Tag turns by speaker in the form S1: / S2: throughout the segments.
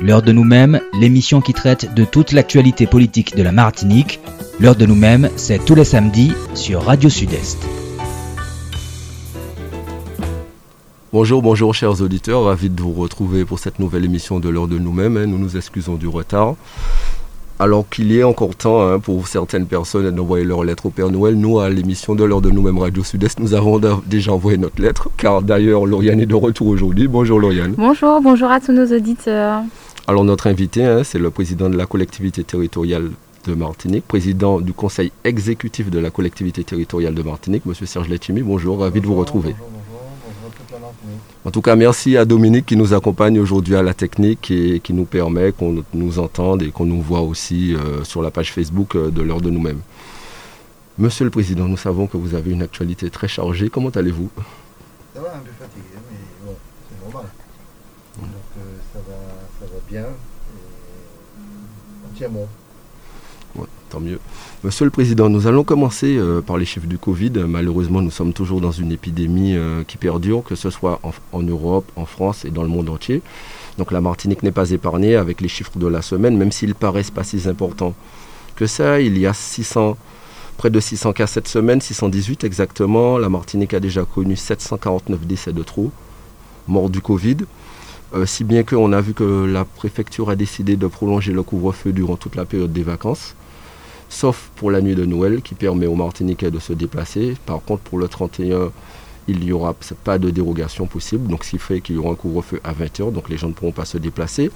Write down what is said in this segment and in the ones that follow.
S1: L'heure de nous-mêmes, l'émission qui traite de toute l'actualité politique de la Martinique. L'heure de nous-mêmes, c'est tous les samedis sur Radio Sud-Est.
S2: Bonjour, bonjour chers auditeurs, ravi de vous retrouver pour cette nouvelle émission de l'heure de nous-mêmes. hein. Nous nous excusons du retard. Alors qu'il y ait encore temps hein, pour certaines personnes d'envoyer leur lettre au Père Noël, nous à l'émission de l'heure de nous-mêmes Radio Sud-Est, nous avons déjà envoyé notre lettre, car d'ailleurs Lauriane est de retour aujourd'hui. Bonjour Lauriane.
S3: Bonjour, bonjour à tous nos auditeurs.
S2: Alors notre invité, hein, c'est le président de la collectivité territoriale de Martinique, président du conseil exécutif de la collectivité territoriale de Martinique, Monsieur Serge Letchimi. Bonjour, ravi de vous retrouver.
S4: Bonjour, bonjour, bonjour toute la Martinique.
S2: En tout cas, merci à Dominique qui nous accompagne aujourd'hui à la technique et qui nous permet qu'on nous entende et qu'on nous voit aussi euh, sur la page Facebook euh, de l'heure de nous-mêmes. Monsieur le Président, nous savons que vous avez une actualité très chargée. Comment allez-vous?
S4: Ça va un peu fatigué, mais bon, c'est normal. Donc euh, ça, va, ça va
S2: Tant mieux. Monsieur le Président, nous allons commencer euh, par les chiffres du Covid. Malheureusement, nous sommes toujours dans une épidémie euh, qui perdure, que ce soit en, Europe, en France et dans le monde entier. Donc la Martinique n'est pas épargnée avec les chiffres de la semaine, même s'ils paraissent pas si importants que ça. Il y a 600, près de 600 cas cette semaine, 618 exactement. La Martinique a déjà connu 749 décès de trop, morts du Covid. Euh, si bien qu'on a vu que la préfecture a décidé de prolonger le couvre-feu durant toute la période des vacances sauf pour la nuit de Noël qui permet aux Martiniquais de se déplacer. Par contre, pour le 31, il n'y aura pas de dérogation possible, donc ce qui fait qu'il y aura un couvre-feu à 20h, donc les gens ne pourront pas se déplacer.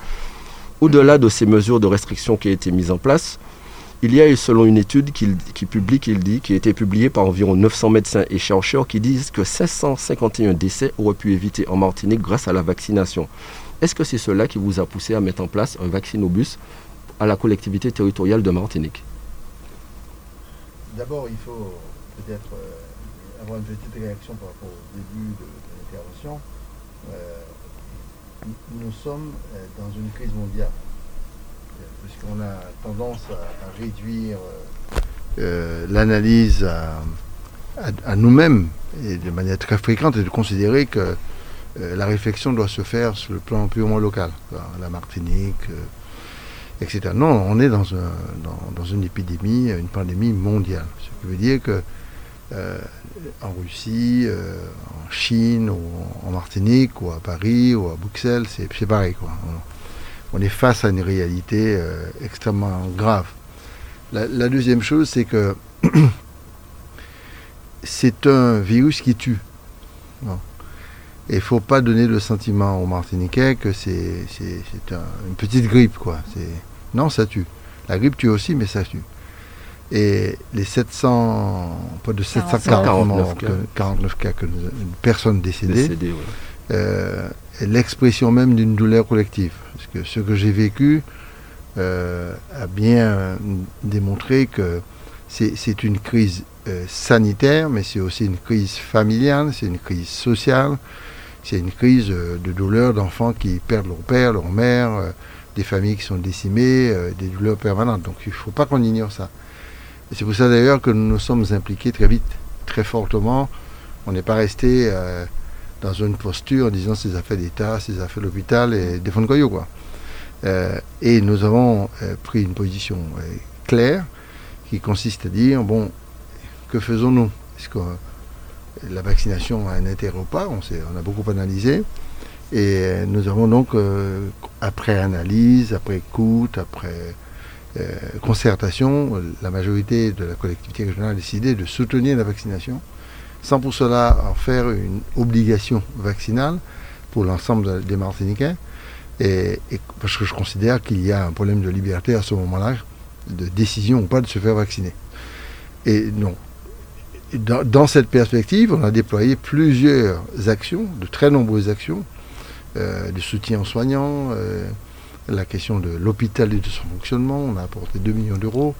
S2: Au-delà de ces mesures de restriction qui ont été mises en place, il y a eu, selon une étude qui, publie, qui, dit, qui a été publiée par environ 900 médecins et chercheurs qui disent que 551 décès auraient pu éviter en Martinique grâce à la vaccination. Est-ce que c'est cela qui vous a poussé à mettre en place un vaccinobus à la collectivité territoriale de Martinique?
S4: D'abord, il faut peut-être euh, avoir une petite réaction par rapport au début de, l'intervention. Euh, nous sommes euh, dans une crise mondiale, puisqu'on a tendance à, réduire euh, euh, l'analyse à, nous-mêmes et de manière très fréquente et de considérer que euh, la réflexion doit se faire sur le plan purement local, la Martinique, etc. Non, on est dans, un- dans, dans une épidémie, une pandémie mondiale. Ce qui veut dire que en Russie, en Chine, ou en Martinique, ou à Paris, ou à Bruxelles, c'est pareil. On, est face à une réalité euh, extrêmement grave. La, la deuxième chose, c'est que c'est un virus qui tue. Et il ne faut pas donner le sentiment aux Martiniquais que c'est c'est- c'est un- une petite grippe. Quoi. C'est- Non, ça tue. La grippe tue aussi, mais ça tue. Et les 700, pas de 740
S2: 49
S4: morts,
S2: cas.
S4: que- 49 cas, que nous- une personne décédée,
S2: Décédé, ouais.
S4: euh, est l'expression même d'une douleur collective. Ce que j'ai vécu euh, a bien démontré que c'est une crise euh, sanitaire, mais c'est aussi une crise familiale, c'est une crise sociale, c'est une crise euh, de douleur d'enfants qui perdent leur père, leur mère, des familles qui sont décimées, des douleurs permanentes. Donc il ne faut pas qu'on ignore ça. C'est pour ça d'ailleurs que nous nous sommes impliqués très vite, très fortement. On n'est pas resté dans une posture en disant des affaires d'État, des affaires de l'hôpital et défendre Coyot, quoi. Euh, et nous avons euh, pris une position euh, claire qui consiste à dire bon, que faisons-nous? Est-ce que la vaccination a un intérêt ou pas? On, a beaucoup analysé. Et nous avons donc, après analyse, après écoute, après concertation, la majorité de la collectivité régionale a décidé de soutenir la vaccination, sans pour cela en faire une obligation vaccinale pour l'ensemble de- des Martiniquais. Et, parce que je considère qu'il y a un problème de liberté à ce moment-là, de décision ou pas de se faire vacciner. Et non. Dans, cette perspective, on a déployé plusieurs actions, de très nombreuses actions, euh, de soutien aux soignants, euh, la question de l'hôpital et de son fonctionnement, on a apporté 2 millions d'euros,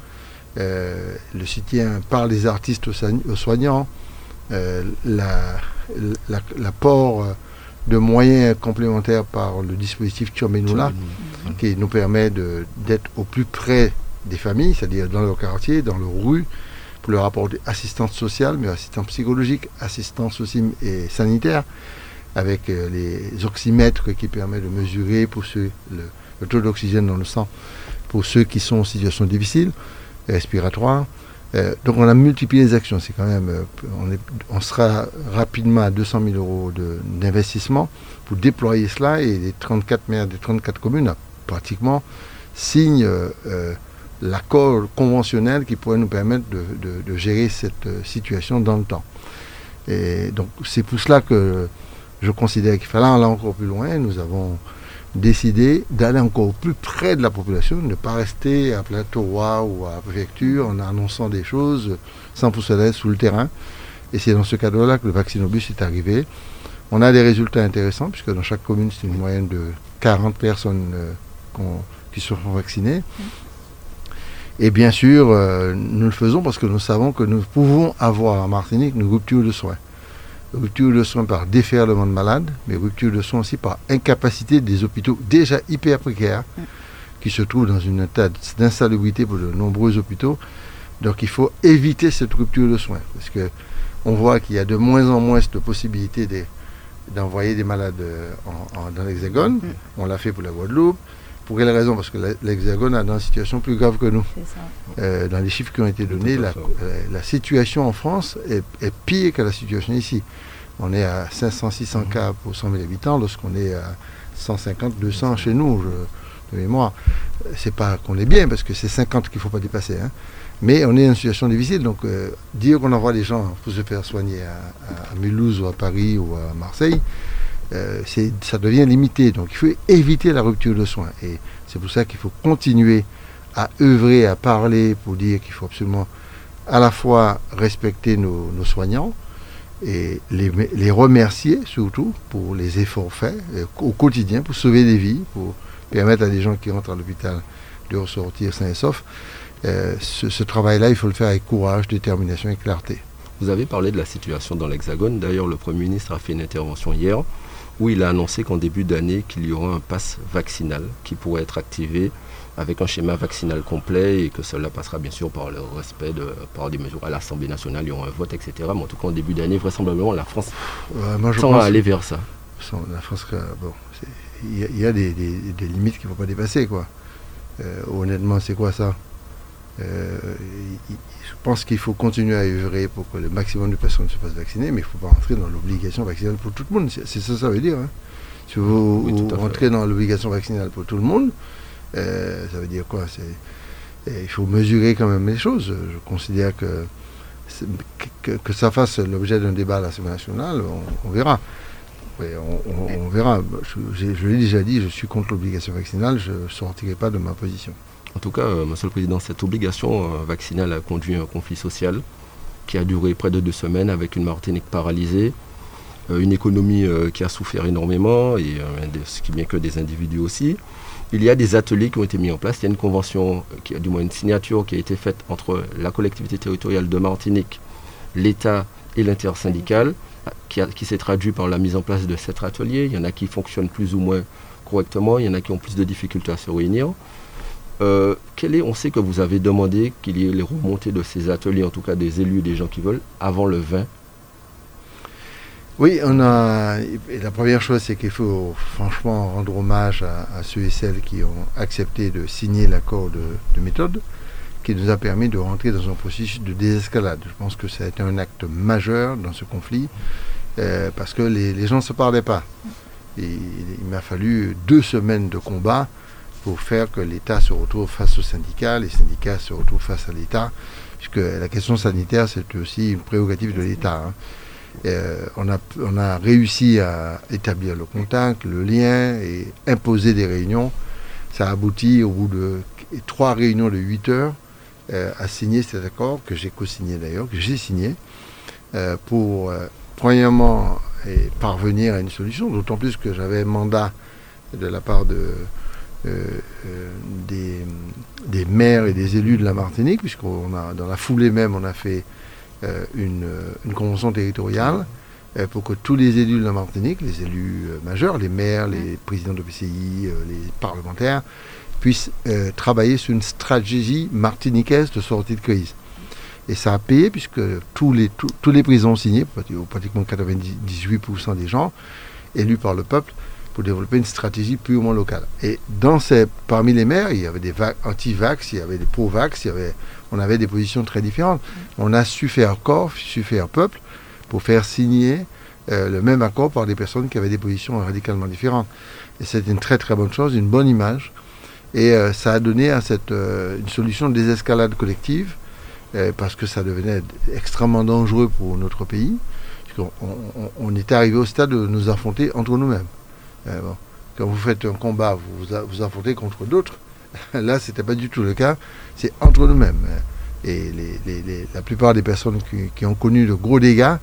S4: euh, le soutien par les artistes aux, soign- aux soignants, euh, la- la- l'apport de moyens complémentaires par le dispositif Tchomenoula, qui nous permet d'être au plus près des familles, c'est-à-dire dans leur quartier, dans leur rue, pour leur apporter assistance sociale, mais assistance psychologique, assistance aussi et sanitaire, avec euh, les oxymètres qui permettent de mesurer pour ceux le le taux d'oxygène dans le sang pour ceux qui sont en situation difficile, respiratoire. Euh, donc on a multiplié les actions. C'est quand même, euh, on, sera rapidement à 200 000 euros d'investissement pour déployer cela et les 34 maires des 34 communes pratiquement signent euh, l'accord conventionnel qui pourrait nous permettre de, de, gérer cette situation dans le temps. Et donc c'est pour cela que je considère qu'il fallait aller encore plus loin. Nous avons décidé d'aller encore plus près de la population, ne pas rester à plateau roi ou à préfecture en annonçant des choses sans pour cela sous le terrain. Et c'est dans ce cadre-là que le vaccinobus est arrivé. On a des résultats intéressants, puisque dans chaque commune, c'est une moyenne de 40 personnes euh, qui sont vaccinées. Et bien sûr, euh, nous le faisons parce que nous savons que nous pouvons avoir en Martinique une rupture de soins rupture de soins par déferlement de malades, mais rupture de soins aussi par incapacité des hôpitaux déjà hyper précaires, mm. qui se trouvent dans une état d'insalubrité pour de nombreux hôpitaux. Donc il faut éviter cette rupture de soins, parce que on voit qu'il y a de moins en moins de possibilités d'envoyer des malades euh, dans l'Hexagone. Mm. On l'a fait pour la Guadeloupe. Pour quelle raison? Parce que l'Hexagone a dans une situation plus grave que nous. Euh, dans les chiffres qui ont été donnés, la, euh, la, situation en France est, pire que la situation ici. On est à 500-600 cas pour 100 000 habitants, lorsqu'on est à 150-200 chez nous, je, de mémoire. C'est pas qu'on est bien, parce que c'est 50 qu'il ne faut pas dépasser. Hein. Mais on est dans une situation difficile, donc euh, dire qu'on envoie des gens pour se faire soigner à, à Mulhouse ou à Paris ou à Marseille, euh, ça devient limité. Donc il faut éviter la rupture de soins. Et c'est pour ça qu'il faut continuer à œuvrer, à parler pour dire qu'il faut absolument à la fois respecter nos, soignants et les, remercier surtout pour les efforts faits euh, au quotidien pour sauver des vies, pour permettre à des gens qui rentrent à l'hôpital de ressortir sains et saufs. Euh, ce, ce travail-là, il faut le faire avec courage, détermination et clarté.
S2: Vous avez parlé de la situation dans l'Hexagone. D'ailleurs, le Premier ministre a fait une intervention hier où il a annoncé qu'en début d'année, qu'il y aura un pass vaccinal qui pourrait être activé avec un schéma vaccinal complet et que cela passera bien sûr par le respect de par des mesures à l'Assemblée nationale, il y aura un vote, etc. Mais en tout cas, en début d'année, vraisemblablement, la France
S4: euh, tend à aller vers ça. La France, bon, il y, a des, limites qu'il ne faut pas dépasser, quoi. Euh, honnêtement, c'est quoi ça? Euh, je pense qu'il faut continuer à œuvrer pour que le maximum de personnes se fassent vacciner, mais il ne faut pas rentrer dans l'obligation vaccinale pour tout le monde. C'est ça ça veut dire. Hein. Si vous, rentrez dans l'obligation vaccinale pour tout le monde, euh, ça veut dire quoi? Il faut mesurer quand même les choses. Je considère que que, ça fasse l'objet d'un débat à l'Assemblée nationale, on, verra. on, verra. Je, je l'ai déjà dit, je suis contre l'obligation vaccinale, je ne sortirai pas de ma position.
S2: En tout cas, euh, Monsieur le Président, cette obligation euh, vaccinale a conduit à un conflit social qui a duré près de deux semaines avec une Martinique paralysée, euh, une économie qui a souffert énormément, et ce qui bien que des individus aussi. Il y a des ateliers qui ont été mis en place. Il y a une convention, du moins une signature qui a été faite entre la collectivité territoriale de Martinique, l'État et l'intersyndical, qui, qui s'est traduit par la mise en place de cet atelier. Il y en a qui fonctionnent plus ou moins correctement, il y en a qui ont plus de difficultés à se réunir. Euh, est, on sait que vous avez demandé qu'il y ait les remontées de ces ateliers, en tout cas des élus, des gens qui veulent, avant le 20.
S4: Oui, on a. la première chose, c'est qu'il faut franchement rendre hommage à, ceux et celles qui ont accepté de signer l'accord de, méthode, qui nous a permis de rentrer dans un processus de désescalade. Je pense que ça a été un acte majeur dans ce conflit, euh, parce que les, gens ne se parlaient pas. il m'a fallu deux semaines de combat pour faire que l'État se retrouve face aux syndicats, les syndicats se retrouvent face à l'État, puisque la question sanitaire, c'est aussi une prérogative de l'État. Hein. Euh, on, a, on a réussi à établir le contact, le lien et imposer des réunions. Ça a abouti au bout de trois réunions de 8 heures euh, à signer cet accord, que j'ai co-signé d'ailleurs, que j'ai signé, euh, pour, premièrement, parvenir à une solution, d'autant plus que j'avais un mandat de la part de, euh, euh, des, maires et des élus de la Martinique, puisqu'on a, dans la foulée même, on a fait euh, une, convention territoriale pour que tous les élus de la Martinique, les élus majeurs, les maires, les présidents de PCI, les parlementaires, puissent travailler sur une stratégie martiniquaise de sortie de crise. Et ça a payé puisque tous les, tous les présidents ont signé, pratiquement 98% des gens élus par le peuple, pour développer une stratégie purement locale. Et dans ces, parmi les maires, il y avait des anti-vax, il y avait des pro-vax, on avait des positions très différentes. On a su faire corps, su faire peuple pour faire signer euh, le même accord par des personnes qui avaient des positions radicalement différentes. Et c'était une très très bonne chose, une bonne image. Et euh, ça a donné à cette, euh, une solution de désescalade collective, parce que ça devenait extrêmement dangereux pour notre pays. On, on, était arrivé au stade de nous affronter entre nous-mêmes. Quand vous faites un combat, vous vous, affrontez contre d'autres. Là, ce n'était pas du tout le cas. C'est entre nous-mêmes. Et la plupart des personnes qui, ont connu de gros dégâts,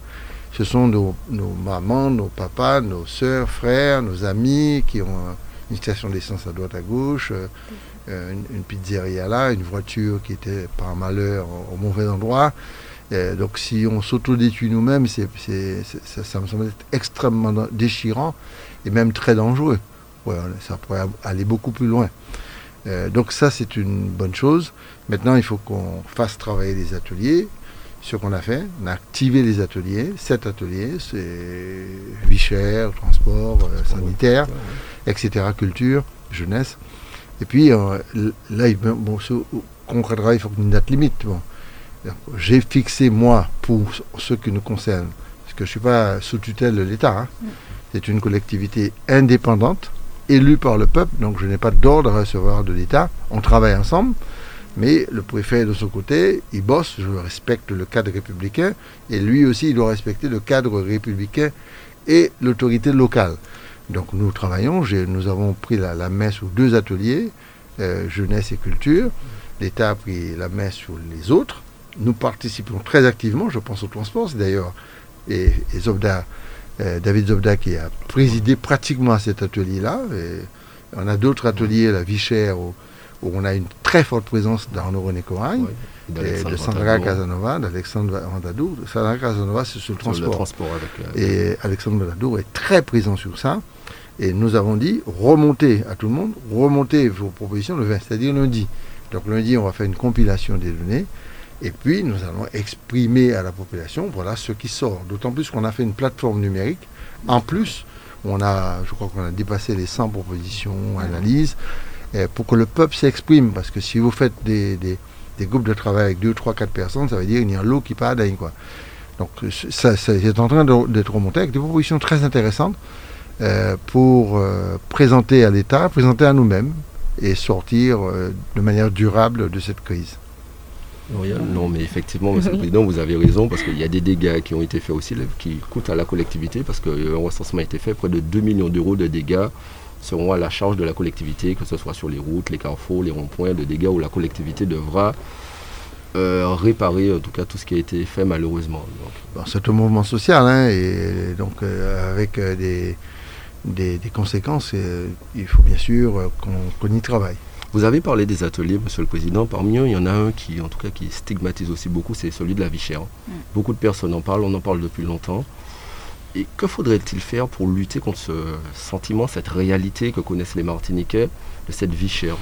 S4: ce sont nos, mamans, nos papas, nos soeurs, frères, nos amis qui ont une station d'essence à droite à gauche, euh, euh, une, pizzeria là, une voiture qui était par malheur au, mauvais endroit. donc si on s'autodétruit nous-mêmes, ça, me semble être extrêmement déchirant et même très dangereux. ça pourrait aller beaucoup plus loin. Euh, donc ça, c'est une bonne chose. Maintenant, il faut qu'on fasse travailler les ateliers, ce qu'on a fait. On a activé les ateliers. Sept ateliers, c'est vie chère, transport, euh, sanitaire, etc., culture, jeunesse. Et puis euh, là, bon, concrètement, il faut une date limite. Bon. J'ai fixé, moi, pour ce qui nous concerne, parce que je ne suis pas sous tutelle de l'État, hein. C'est une collectivité indépendante, élue par le peuple, donc je n'ai pas d'ordre à recevoir de l'État. On travaille ensemble. Mais le préfet, de son côté, il bosse, je respecte le cadre républicain, et lui aussi, il doit respecter le cadre républicain et l'autorité locale. Donc nous travaillons, nous avons pris la, main sur deux ateliers, euh, jeunesse et culture. L'État a pris la main sur les autres. Nous participons très activement, je pense au transport, d'ailleurs, et, Zobda, euh, David Zobda qui a présidé pratiquement à cet atelier-là. On a d'autres ateliers, la vie chère, où on a une très forte présence d'Arnaud René Coragne, de Sandra Casanova, d'Alexandre Vandadour. Sandra Casanova, c'est sur le transport. Euh, et Alexandre Vandadour est très présent sur ça. Et nous avons dit, remontez à tout le monde, remontez vos propositions le 20, c'est-à-dire lundi. Donc lundi, on va faire une compilation des données. Et puis, nous allons exprimer à la population, voilà ce qui sort. D'autant plus qu'on a fait une plateforme numérique. En plus, on a, je crois qu'on a dépassé les 100 propositions, analyses pour que le peuple s'exprime. Parce que si vous faites des, groupes de travail avec 2, 3, 4 personnes, ça veut dire qu'il y a l'eau qui part d'un. Quoi. Donc ça, c'est en train d'être remonté avec des propositions très intéressantes euh, pour euh, présenter à l'État, présenter à nous-mêmes et sortir euh, de manière durable de cette crise.
S2: Non, mais effectivement, Monsieur le Président, vous avez raison, parce qu'il y a des dégâts qui ont été faits aussi, qui coûtent à la collectivité, parce qu'un recensement a été fait, près de 2 millions d'euros de dégâts seront à la charge de la collectivité, que ce soit sur les routes, les carrefours, les ronds-points, de dégâts où la collectivité devra euh, réparer en tout cas tout ce qui a été fait malheureusement.
S4: c'est un mouvement social hein, et donc euh, avec euh, des, des, conséquences, il faut bien sûr qu'on y travaille.
S2: Vous avez parlé des ateliers, Monsieur le Président. Parmi eux, il y en a un qui, en tout cas, qui stigmatise aussi beaucoup, c'est celui de la vie chère. Mm. Beaucoup de personnes en parlent, on en parle depuis longtemps. Et que faudrait-il faire pour lutter contre ce sentiment, cette réalité que connaissent les Martiniquais de cette vie chère?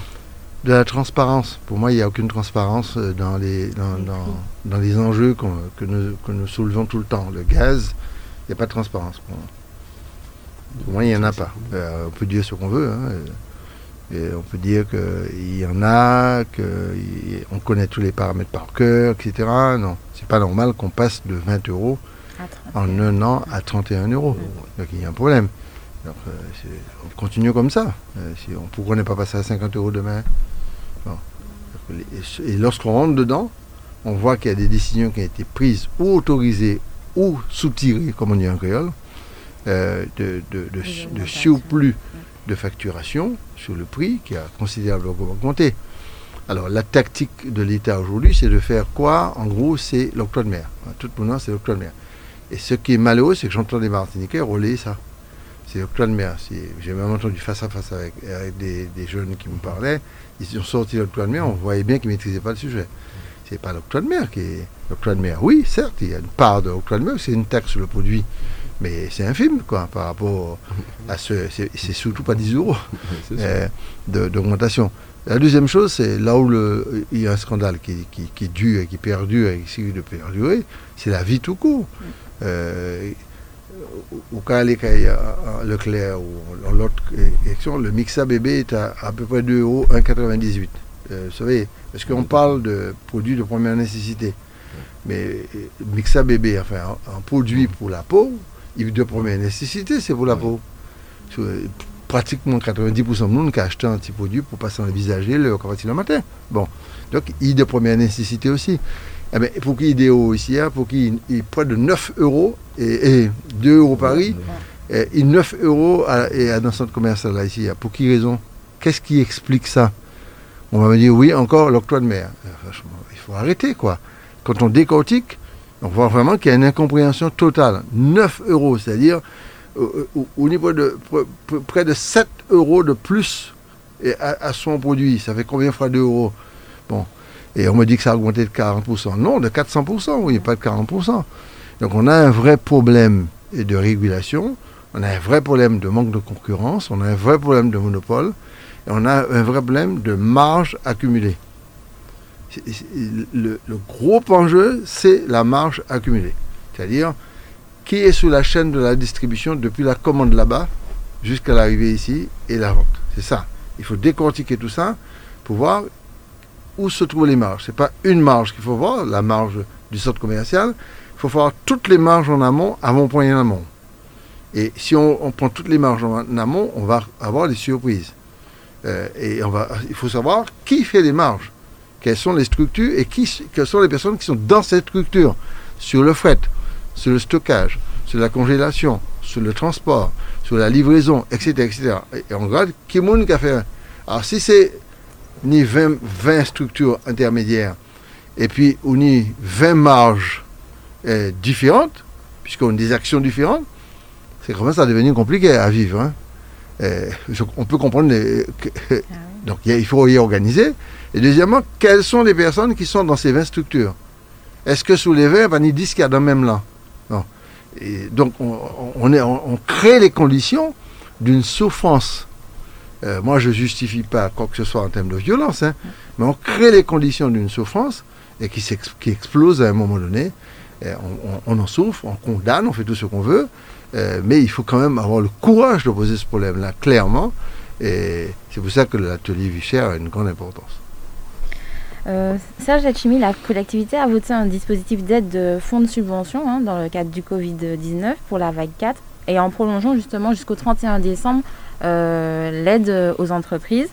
S4: De la transparence. Pour moi, il n'y a aucune transparence euh, dans les, dans, les enjeux que, nous, soulevons tout le temps. Le gaz, il n'y a pas de transparence pour moi. Pour moi, il n'y en a pas. Euh, on peut dire ce qu'on veut. Hein, et on peut dire qu'il y en a, qu'on connaît tous les paramètres par cœur, etc. Non, c'est pas normal qu'on passe de 20 euros en un an à 31 euros. Donc il y a un problème. Donc, euh, on continue comme ça. Euh, si on, pourquoi n'est pas passé à 50 euros demain? Et lorsqu'on rentre dedans, on voit qu'il y a des décisions qui ont été prises ou autorisées ou soutirées, comme on dit en créole, euh, de, de, surplus de facturation sur le prix qui a considérablement augmenté. Alors la tactique de l'État aujourd'hui, c'est de faire quoi En gros, c'est l'octroi de mer. Tout le monde, c'est l'octroi de mer. Et ce qui est malheureux, c'est que j'entends des Martiniquais relayer ça. C'est l'octroi de mer. J'ai même entendu face à face avec, des, jeunes qui me parlaient. Ils ont sorti l'octroi de mer, on voyait bien qu'ils ne maîtrisaient pas le sujet. C'est pas l'octroi de mer qui est. L'octroi de mer, oui, certes, il y a une part de l'octroi de mer, c'est une taxe sur le produit. Mais c'est infime, quoi, par rapport à ce. C'est surtout pas 10 euros euh, d'augmentation. La deuxième chose, c'est là où le, il y a un scandale qui, qui, qui dure et qui perdure et qui de perdurer, c'est la vie tout court. Euh, au cas Leclerc ou l'autre élection, le Mixa bébé est à à peu près 2 euros 1,98. vous savez, parce qu'on parle de produits de première nécessité. Mais Mixa bébé, enfin, un, produit pour la peau, de première nécessité, c'est pour la peau. Pratiquement 90% de monde qui achètent un petit produit pour passer dans le le matin. Bon, donc il de première nécessité aussi. Eh bien, pour qu'il ait ici, hein, pour qu'il ait près de 9 euros et, 2 euros Paris, et, 9 euros à, et à, dans le centre commercial là ici. Pour qui raison? Qu'est-ce qui explique ça? On va me dire oui, encore l'octroi de mer. il faut arrêter quoi. Quand on décortique, on voit vraiment qu'il y a une incompréhension totale. 9 euros, c'est-à-dire au, niveau de près de 7 euros de plus à, son produit. Ça fait combien fois 2 euros? Bon. Et on me dit que ça a augmenté de 40%. Non, de 400%, oui, pas de 40%. Donc on a un vrai problème de régulation, on a un vrai problème de manque de concurrence, on a un vrai problème de monopole, et on a un vrai problème de marge accumulée le, gros enjeu, c'est la marge accumulée. C'est-à-dire, qui est sous la chaîne de la distribution depuis la commande là-bas jusqu'à l'arrivée ici et la vente. C'est ça. Il faut décortiquer tout ça pour voir où se trouvent les marges. Ce n'est pas une marge qu'il faut voir, la marge du centre commercial. Il faut voir toutes les marges en amont, avant point en amont. Et si on, prend toutes les marges en amont, on va avoir des surprises. Euh, et il faut savoir qui fait les marges quelles sont les structures et qui, quelles sont les personnes qui sont dans cette structure, sur le fret, sur le stockage, sur la congélation, sur le transport, sur la livraison, etc. etc. Et on regarde qui monde qui a fait. Alors si c'est ni 20, 20, structures intermédiaires et puis on ni 20 marges euh, différentes, puisqu'on a des actions différentes, c'est comment ça devenu compliqué à vivre. Hein. Euh, on peut comprendre. Ah donc il faut y organiser. Et deuxièmement, quelles sont les personnes qui sont dans ces 20 structures? Est-ce que sous les 20, ben, ils disent qu'il y a dans même là? Non. Et donc on, crée les conditions d'une souffrance. Euh, moi, je ne justifie pas quoi que ce soit en termes de violence, hein, mais on crée les conditions d'une souffrance et qui, qui, explose à un moment donné. On, en souffre, on condamne, on fait tout ce qu'on veut, euh, mais il faut quand même avoir le courage de poser ce problème-là clairement. Et c'est pour ça que l'atelier Vichère a une grande importance.
S3: Euh, Serge Hachimi, la collectivité a voté un dispositif d'aide de fonds de subvention hein, dans le cadre du Covid-19 pour la vague 4 et en prolongeant justement jusqu'au 31 décembre euh, l'aide aux entreprises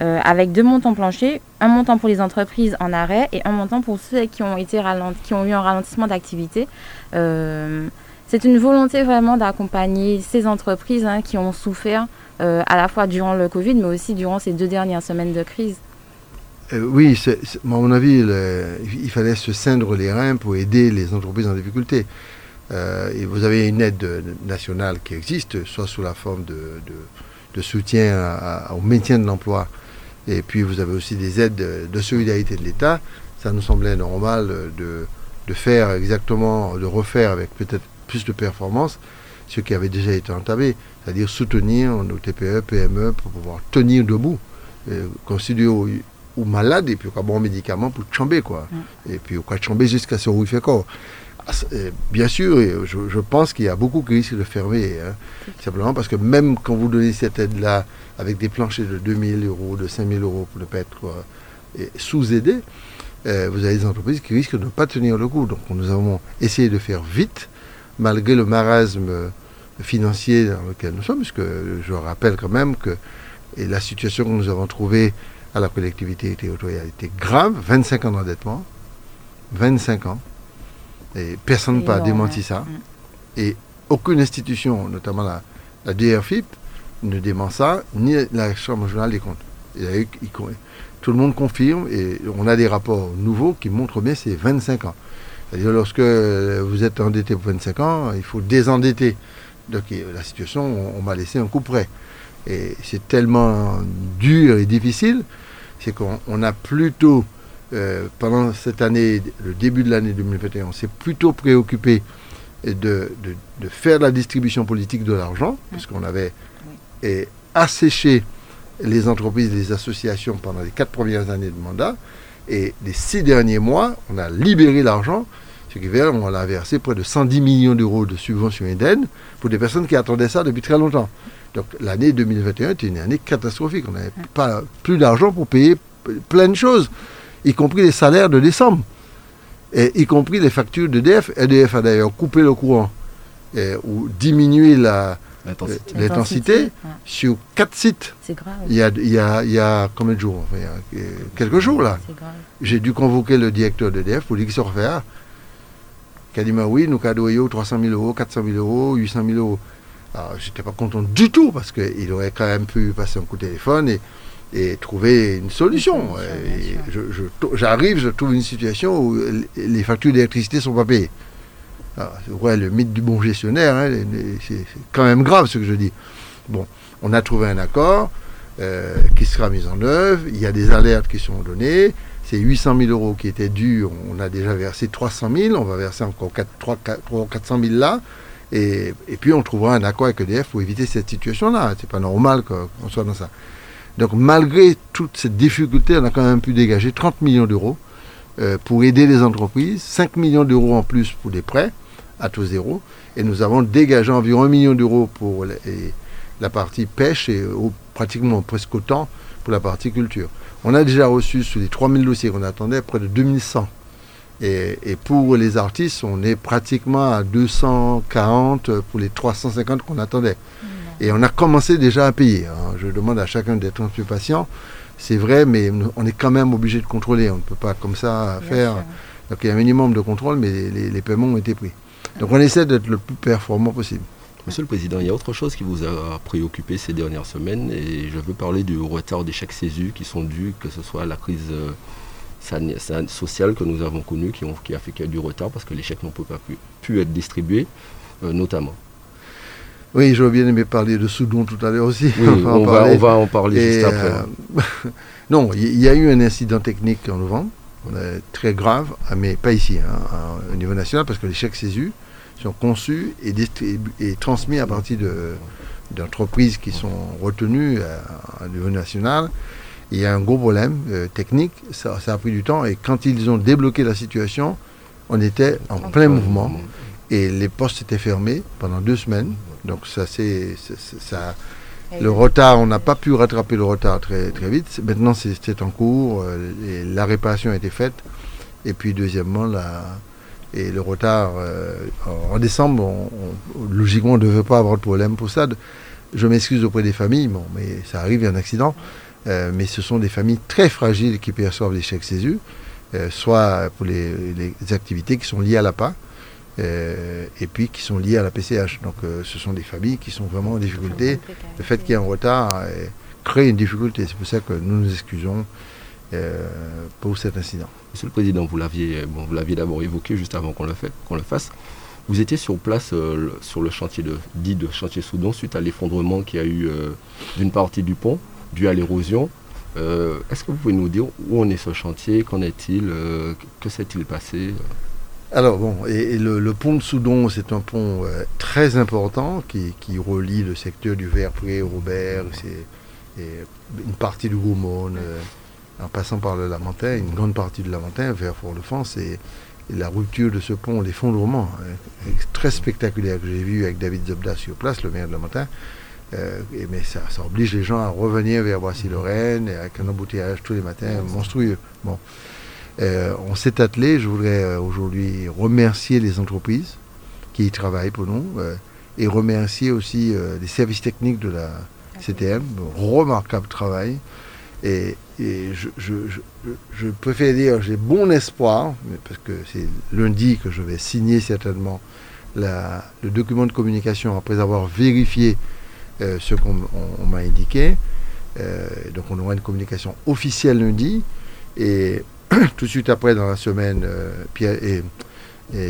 S3: euh, avec deux montants planchers, un montant pour les entreprises en arrêt et un montant pour ceux qui ont, eu un ralentissement d'activité. c'est une volonté vraiment d'accompagner ces entreprises hein, qui ont souffert à la fois durant le Covid mais aussi durant ces deux dernières semaines de crise.
S4: Euh, oui, à mon avis, il fallait se cindre les reins pour aider les entreprises en difficulté. Euh, vous avez une aide nationale qui existe, soit sous la forme de, soutien au maintien de l'emploi, et puis vous avez aussi des aides de, solidarité de l'État. Ça nous semblait normal de, faire exactement, de refaire avec peut-être plus de performance ce qui avait déjà été entamé, c'est-à-dire soutenir nos TPE, PME pour pouvoir tenir debout, considérer ou malade et puis a bon médicament pour chamber quoi. Et puis on chamber jusqu'à ce où il fait quoi. Ah, bien sûr, je, pense qu'il y a beaucoup qui risquent de fermer. Hein. simplement parce que même quand vous donnez cette aide-là avec des planchers de 2000 euros, de 5000 euros pour ne pas être sous-aidé, euh, vous avez des entreprises qui risquent de ne pas tenir le coup. Donc nous avons essayé de faire vite, malgré le marasme financier dans lequel nous sommes, puisque je rappelle quand même que et la situation que nous avons trouvée à la collectivité territoriale était grave, 25 ans d'endettement, 25 ans, et personne n'a pas démenti ça. Mm. Et aucune institution, notamment la, la DRFIP, ne dément ça, ni la Chambre régionale des comptes. Et tout le monde confirme, et on a des rapports nouveaux qui montrent bien ces 25 ans. C'est-à-dire lorsque vous êtes endetté pour 25 ans, il faut désendetter. Donc la situation, on, m'a laissé un coup près. Et c'est tellement dur et difficile, c'est qu'on a plutôt, euh, pendant cette année, le début de l'année 2021, on s'est plutôt préoccupé de, faire la distribution politique de l'argent, puisqu'on avait asséché les entreprises, les associations pendant les quatre premières années de mandat. Et les six derniers mois, on a libéré l'argent Ce qui fait qu'on a versé près de 110 millions d'euros de subventions d'aides pour des personnes qui attendaient ça depuis très longtemps. Donc l'année 2021 était une année catastrophique. On n'avait pas plus d'argent pour payer plein de choses, y compris les salaires de décembre, et y compris les factures d'EDF. EDF a d'ailleurs coupé le courant ou diminué la, l'intensité sur quatre sites.
S3: C'est grave.
S4: Il y, a, il, y a, il y a combien de jours Il y a quelques jours là. J'ai dû convoquer le directeur d'EDF pour lui dire qu'il se refaire. Il a dit oui, nous avons 300 000 euros, 400 000 euros, 800 000 euros. Alors, j'étais pas content du tout parce qu'il aurait quand même pu passer un coup de téléphone et, et trouver une solution. J'arrive, je, je, trouve une situation où les factures d'électricité ne sont pas payées. Alors, ouais, le mythe du bon gestionnaire, hein, c'est quand même grave ce que je dis. Bon, on a trouvé un accord euh, qui sera mis en œuvre, il y a des alertes qui sont données, c'est 800 000 euros qui étaient dus, on a déjà versé 300 000, on va verser encore 4, 3, 400 000 là, et, puis on trouvera un accord avec EDF pour éviter cette situation-là. C'est pas normal qu'on soit dans ça. Donc malgré toute cette difficulté, on a quand même pu dégager 30 millions d'euros euh, pour aider les entreprises, 5 millions d'euros en plus pour des prêts à taux zéro, et nous avons dégagé environ 1 million d'euros pour la partie pêche et pratiquement presque autant pour la partie culture. On a déjà reçu sur les 3000 dossiers qu'on attendait près de 2100. Et, et, pour les artistes, on est pratiquement à 240 pour les 350 qu'on attendait. Et on a commencé déjà à payer. Hein. Je demande à chacun d'être un peu patient. C'est vrai, mais on est quand même obligé de contrôler. On ne peut pas comme ça faire. Donc il y a un minimum de contrôle, mais les, les paiements ont été pris. Donc on essaie d'être le plus performant possible.
S2: Monsieur le Président, il y a autre chose qui vous a préoccupé ces dernières semaines et je veux parler du retard des chèques CESU qui sont dus, que ce soit à la crise euh, sociale que nous avons connue qui, qui, a fait qu'il y a du retard parce que les chèques n'ont pas pu, être distribués, euh, notamment.
S4: Oui, j'aurais bien aimé parler de Soudon tout à l'heure aussi.
S2: on, va, on, va, en parler juste après.
S4: Euh, non, il y, a eu un incident technique en novembre, très grave, mais pas ici, hein, au niveau national, parce que les chèques CESU sont conçus et, et transmis à partir d'entreprises qui sont retenues à, niveau national. Il y a un gros problème euh, technique, ça, a pris du temps, et quand ils ont débloqué la situation, on était en plein mouvement, et les postes étaient fermés pendant deux semaines. Donc ça, c'est ça. Le retard, on n'a pas pu rattraper le retard très, très vite. Maintenant, c'est en cours. Euh, et la réparation a été faite. Et puis, deuxièmement, la, et le retard, euh, en décembre, logiquement, on ne devait pas avoir de problème pour ça. Je m'excuse auprès des familles, bon, mais ça arrive, il y a un accident. Euh, mais ce sont des familles très fragiles qui perçoivent les chèques CESU, euh, soit pour les, activités qui sont liées à l'APA, et puis qui sont liées à la PCH. Donc ce sont des familles qui sont vraiment en difficulté. Le fait qu'il y ait un retard crée une difficulté. C'est pour ça que nous nous excusons pour cet incident.
S2: Monsieur le Président, vous l'aviez bon, d'abord évoqué juste avant qu'on le, fasse. Vous étiez sur place euh, sur le chantier de, dit de chantier Soudan suite à l'effondrement qu'il y a eu euh, d'une partie du pont dû à l'érosion. Euh, est-ce que vous pouvez nous dire où on est ce chantier Qu'en est-il Que s'est-il passé
S4: alors bon, et, le, pont de Soudon, c'est un pont très important qui, relie le secteur du Verpré, Robert, c'est une partie du Goumon, en passant par le Lamentin, une grande partie du Lamentin vers Fort-de-France, et, la rupture de ce pont, l'effondrement hein, très spectaculaire que j'ai vu avec David Zobda sur place, le maire de Lamentin. Euh, et, mais ça, oblige les gens à revenir vers Boissy-Lorraine avec un embouteillage tous les matins monstrueux. Bon. Euh, on s'est attelé, je voudrais euh, aujourd'hui remercier les entreprises qui y travaillent pour nous et remercier aussi les services techniques de la CTM, remarquable travail. Et, je, préfère dire, j'ai bon espoir, parce que c'est lundi que je vais signer certainement le document de communication après avoir vérifié euh, ce qu'on m'a indiqué. Euh, donc on aura une communication officielle lundi. Et tout de suite après, dans la semaine, euh, Pierre et,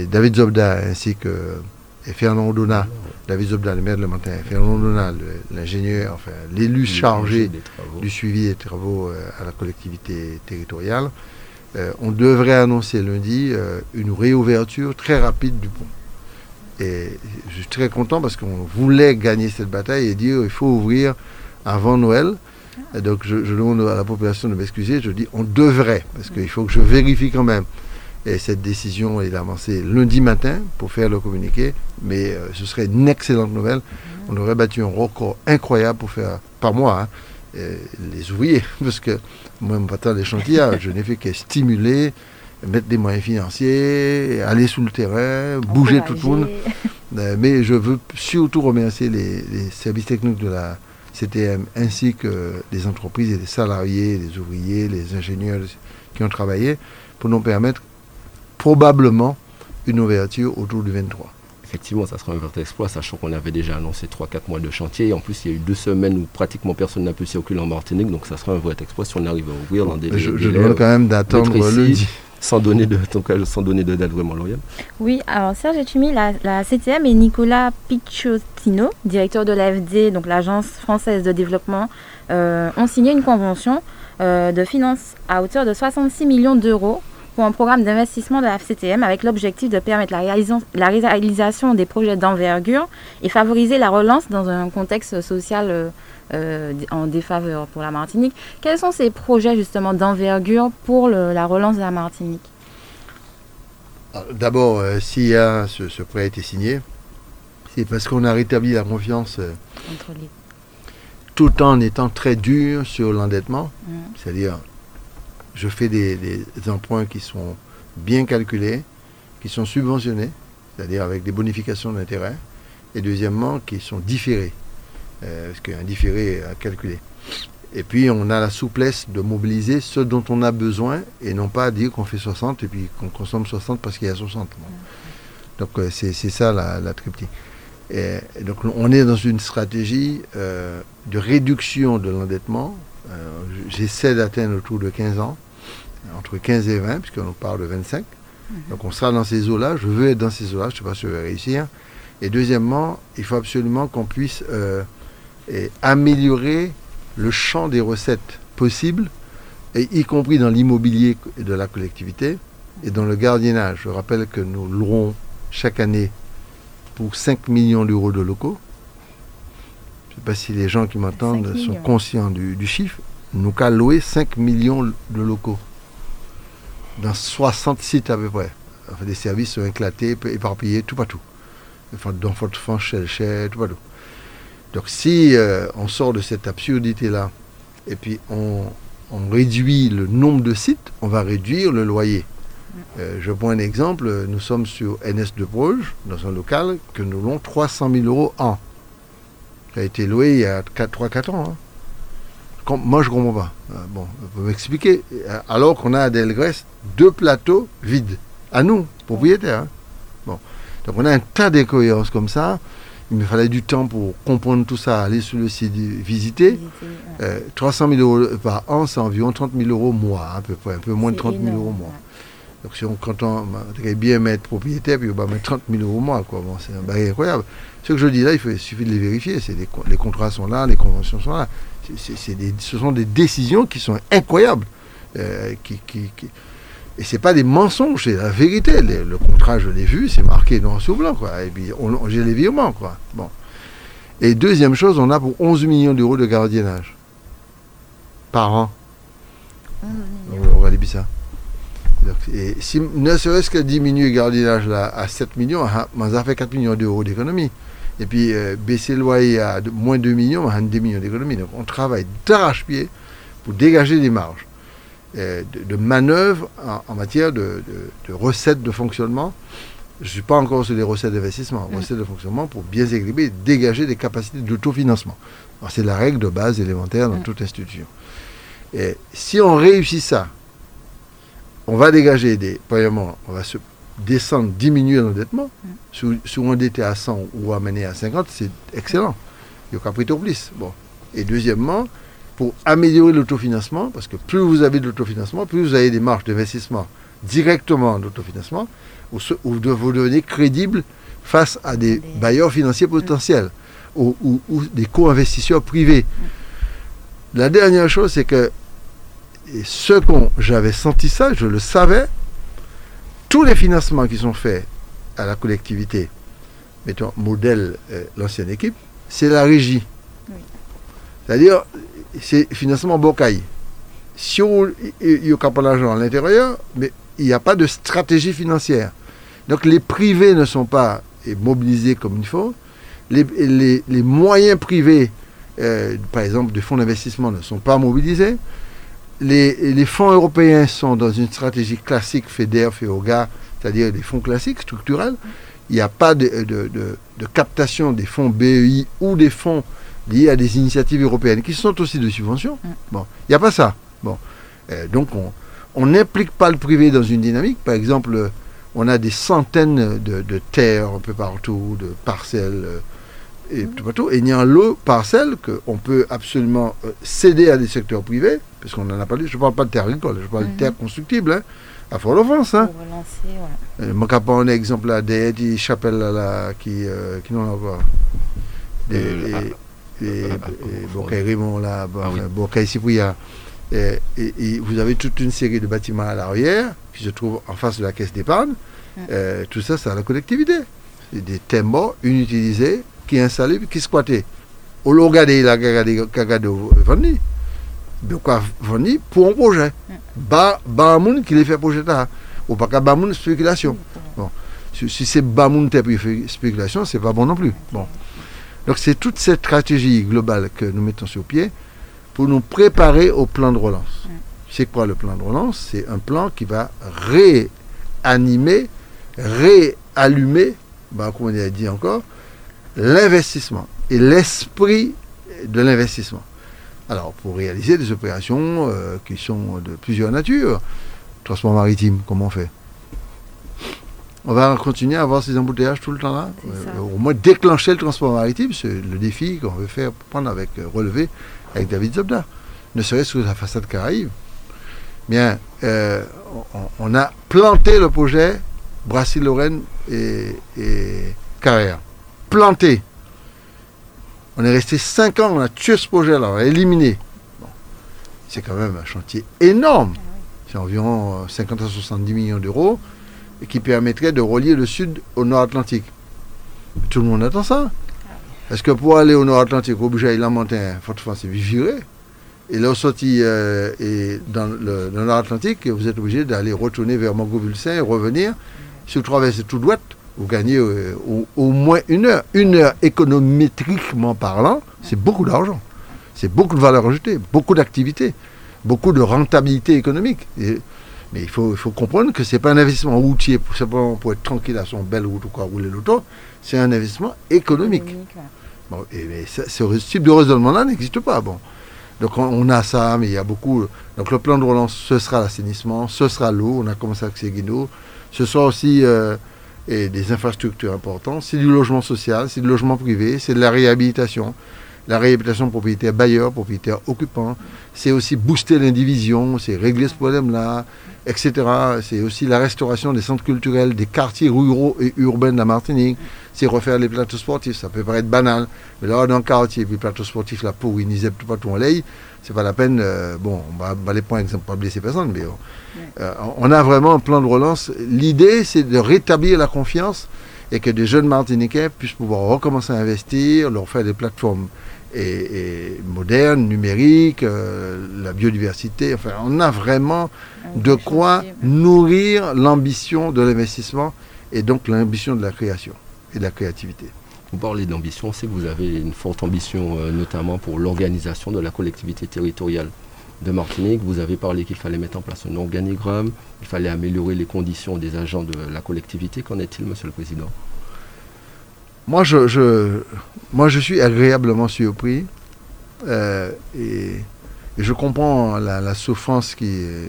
S4: David Zobda ainsi que et Fernand Donna, David Zobda, le maire de Montagne, Fernand Donna, l'ingénieur, enfin l'élu chargé du suivi des travaux à la collectivité territoriale, on devrait annoncer lundi une réouverture très rapide du pont. Et je suis très content parce qu'on voulait gagner cette bataille et dire il faut ouvrir avant Noël. donc je, demande à la population de m'excuser, je dis on devrait, parce qu'il faut que je vérifie quand même Et cette décision est avancée lundi matin pour faire le communiqué, mais euh, ce serait une excellente nouvelle. On aurait battu un record incroyable pour faire, par moi, hein, les ouvriers, parce que moi, pas tant les chantiers, je n'ai fait que stimuler, mettre des moyens financiers, aller sous le terrain, bouger tout le monde. Euh, mais je veux surtout remercier les, les, services techniques de la CTM ainsi que les entreprises et les salariés, les ouvriers, les ingénieurs qui ont travaillé pour nous permettre probablement une ouverture autour du 23.
S2: Effectivement, ça sera un vrai exploit, sachant qu'on avait déjà annoncé 3-4 mois de chantier. Et en plus, il y a eu deux semaines où pratiquement personne n'a pu circuler en Martinique. Donc, ça sera un vrai exploit si on arrive à ouvrir dans des.
S4: Je, je demande quand même d'attendre lundi.
S2: Sans donner de, sans donner de date vraiment, Lauriane.
S3: Oui, alors Serge Etchimi, la, la CTM et Nicolas Picciotino, directeur de l'AFD, donc l'Agence française de développement, euh, ont signé une convention euh, de finance à hauteur de 66 millions d'euros pour un programme d'investissement de la FCTM avec l'objectif de permettre la, la, réalisation des projets d'envergure et favoriser la relance dans un contexte social euh, euh, en défaveur pour la Martinique. Quels sont ces projets justement d'envergure pour le, la relance de la Martinique?
S4: D'abord, euh, a ce, ce, prêt a été signé, c'est parce qu'on a rétabli la confiance euh, tout en étant très dur sur l'endettement, mmh. c'est-à-dire je fais des, des, emprunts qui sont bien calculés, qui sont subventionnés, c'est-à-dire avec des bonifications d'intérêt, et deuxièmement, qui sont différés, euh, parce qu'il y a un différé à calculer. Et puis, on a la souplesse de mobiliser ce dont on a besoin, et non pas dire qu'on fait 60 et puis qu'on consomme 60 parce qu'il y a 60. Bon. Donc, euh, c'est ça la, la triptyque. Et, donc, on est dans une stratégie euh, de réduction de l'endettement j'essaie d'atteindre autour de 15 ans, entre 15 et 20, puisqu'on parle de 25. Mm -hmm. Donc on sera dans ces eaux-là. Je veux être dans ces eaux-là. Je ne sais pas si je vais réussir. Et deuxièmement, il faut absolument qu'on puisse euh, améliorer le champ des recettes possibles, et y compris dans l'immobilier de la collectivité et dans le gardiennage. Je rappelle que nous louerons chaque année pour 5 millions d'euros de locaux. Je ne sais pas si les gens qui m'entendent sont conscients du, du, chiffre. Nous avons loué 5 millions de locaux dans 60 sites à peu près. Enfin, des services sont éclatés, éparpillés, tout partout. Dans Fort-de-France, Chelchet, tout partout. Donc si euh, on sort de cette absurdité-là et puis on, on, réduit le nombre de sites, on va réduire le loyer. Euh, je prends un exemple, nous sommes sur NS de Bruges, dans un local que nous louons 300 000 euros an qui a été loué il y a 3-4 ans. Hein. Moi, je ne comprends pas. Euh, bon, vous pouvez m'expliquer. Alors qu'on a à Delgrès deux plateaux vides. À nous, propriétaires. Hein. Bon. Donc, on a un tas d'incohérences comme ça. Il me fallait du temps pour comprendre tout ça, aller sur le site, visiter. visiter ouais. euh, 300 000 euros par an, c'est environ 30 000 euros mois, à peu près, un peu moins de 30 000 euros mois. Ouais. Donc si on, on devrait bien mettre propriétaire, puis on va mettre 30 000 euros mois, quoi. Bon, c'est un bail incroyable. Ce que je dis là, il, faut, il suffit de les vérifier. Les, les, contrats sont là, les conventions sont là. Des, ce sont des décisions qui sont incroyables. Euh, qui, qui, qui... Et ce n'est pas des mensonges, c'est la vérité. Le, le contrat, je l'ai vu, c'est marqué noir sur blanc. Quoi. Et puis, j'ai les virements. Quoi. Bon. Et deuxième chose, on a pour 11 millions d'euros de gardiennage par an. On va aller ça. Et si ne serait-ce que diminuer le gardiennage là, à 7 millions, ça fait 4 millions d'euros d'économie. Et puis euh, baisser le loyer à de, moins 2 millions, on a 2 millions d'économie. Donc on travaille d'arrache-pied pour dégager des marges euh, de, de manœuvre en, en matière de, de, recettes de fonctionnement. Je ne suis pas encore sur les recettes d'investissement, mmh. recettes de fonctionnement pour bien s'équilibrer et dégager des capacités d'autofinancement. C'est la règle de base élémentaire dans mmh. toute institution. Et si on réussit ça, on va dégager des premièrement, on va se descendre, diminuer l'endettement. Mm. Si, si on endettait à 100 ou amener à 50, c'est excellent. Il y a capital plus. Bon. Et deuxièmement, pour améliorer l'autofinancement, parce que plus vous avez de l'autofinancement, plus vous avez des marges d'investissement directement d'autofinancement, ou, de, vous devenez crédible face à des, bailleurs financiers potentiels mm. ou, ou, ou, des co-investisseurs privés. Mm. La dernière chose, c'est que et ce qu'on j'avais senti ça, je le savais, tous les financements qui sont faits à la collectivité, mettons modèle euh, l'ancienne équipe, c'est la régie. Oui. C'est-à-dire, c'est financement bocaille. Si il n'y a pas l'argent à l'intérieur, mais il n'y a pas de stratégie financière. Donc les privés ne sont pas mobilisés comme il faut. Les, les, moyens privés, euh, par exemple des fonds d'investissement, ne sont pas mobilisés. Les, les, fonds européens sont dans une stratégie classique FEDER, FEOGA, c'est-à-dire des fonds classiques, structurels. Il n'y a pas de, de, de, captation des fonds BEI ou des fonds liés à des initiatives européennes qui sont aussi de subventions. Mm. Bon, il n'y a pas ça. Bon. Euh, donc on n'implique pas le privé dans une dynamique. Par exemple, on a des centaines de, terres un peu partout, de parcelles euh, et tout partout. Et il y a un lot parcelles qu'on peut absolument euh, céder à des secteurs privés, parce qu'on n'en a pas dit. Je ne parle pas de terres agricoles, je parle de mhm. terres constructibles. Hein, à fort d'offense. Hein. Pour relancer, ouais. Je un exemple là, des chapelles là, qui, euh, qui n'ont pas. Des, et, Raymond là, ah, a et, vous avez toute une série de bâtiments à l'arrière qui se trouvent en face de la caisse d'épargne. Euh, tout ça, c'est à la collectivité. C'est des terres inutilisés qui installés qui squattés. Au lieu de la de venir, de quoi venir pour un projet. Ba, ba monde qui les fait projet là. Ou pas qu'à ba spéculation. Bon. Si, c'est ba monde spéculation, c'est pas bon non plus. Bon. Donc c'est toute cette stratégie globale que nous mettons sur pied pour nous préparer au plan de relance. C'est quoi le plan de relance? C'est un plan qui va réanimer, réallumer, bah, comme on a dit encore, l'investissement et l'esprit de l'investissement. Alors, pour réaliser des opérations euh, qui sont de plusieurs natures, transport maritime, comment on fait? On va continuer à avoir ces embouteillages tout le temps là? Euh, Au moins déclencher le transport maritime, c'est le défi qu'on veut faire prendre avec euh, relevé avec David Zobda, ne serait-ce que la façade Caraïbe. Bien, euh, on, a planté le projet Brassy-Lorraine et, Carrière. Planté. On est resté 5 ans, on a tué ce projet-là, on l'a éliminé. C'est quand même un chantier énorme. C'est environ 50 à 70 millions d'euros et qui permettrait de relier le sud au nord Atlantique. Tout le monde attend ça. Est-ce que pour aller au Nord-Atlantique, obligé la montagne, fortement c'est virer. Et là, sorti euh, et dans le, Nord-Atlantique, vous êtes obligé d'aller retourner vers Montgovulsin et revenir. Si vous traversez tout droit, vous gagnez euh, au, moins une heure. Une heure économétriquement parlant, c'est beaucoup d'argent. C'est beaucoup de valeur ajoutée, beaucoup d'activité, beaucoup de rentabilité économique. mais il faut, il faut comprendre que ce n'est pas un investissement routier pour, simplement pour être tranquille à son belle route ou quoi, rouler l'auto. C'est un investissement économique et, ce type de raisonnement-là n'existe pas. Bon. Donc on, a ça, mais il y a beaucoup. Donc le plan de relance, ce sera l'assainissement, ce sera l'eau. On a commencé avec Seguino. Ce sera aussi euh, et des infrastructures importantes. C'est du logement social, c'est du logement privé, c'est de la réhabilitation. La réhabilitation propriétaire bailleur, propriétaire occupant. C'est aussi booster l'indivision, c'est régler ce problème-là, etc. C'est aussi la restauration des centres culturels, des quartiers ruraux et urbains de la Martinique c'est refaire les plateaux sportifs. Ça peut paraître banal, mais là, dans le quartier, puis plateau sportif, là, pour une tout partout en l'air, c'est pas la peine. Euh, bon, on va exemple, pas blesser personne, mais euh, on a vraiment un plan de relance. L'idée, c'est de rétablir la confiance et que des jeunes Martiniquais puissent pouvoir recommencer à investir, leur faire des plateformes et, modernes, numériques, euh, la biodiversité. Enfin, on a vraiment de quoi nourrir l'ambition de l'investissement et donc l'ambition de la création et de la créativité.
S2: Vous parlez d'ambition, c'est que vous avez une forte ambition, euh, notamment pour l'organisation de la collectivité territoriale de Martinique. Vous avez parlé qu'il fallait mettre en place un organigramme, il fallait améliorer les conditions des agents de la collectivité. Qu'en est-il, Monsieur le Président?
S4: Moi je, suis agréablement surpris euh, et, je comprends la, souffrance que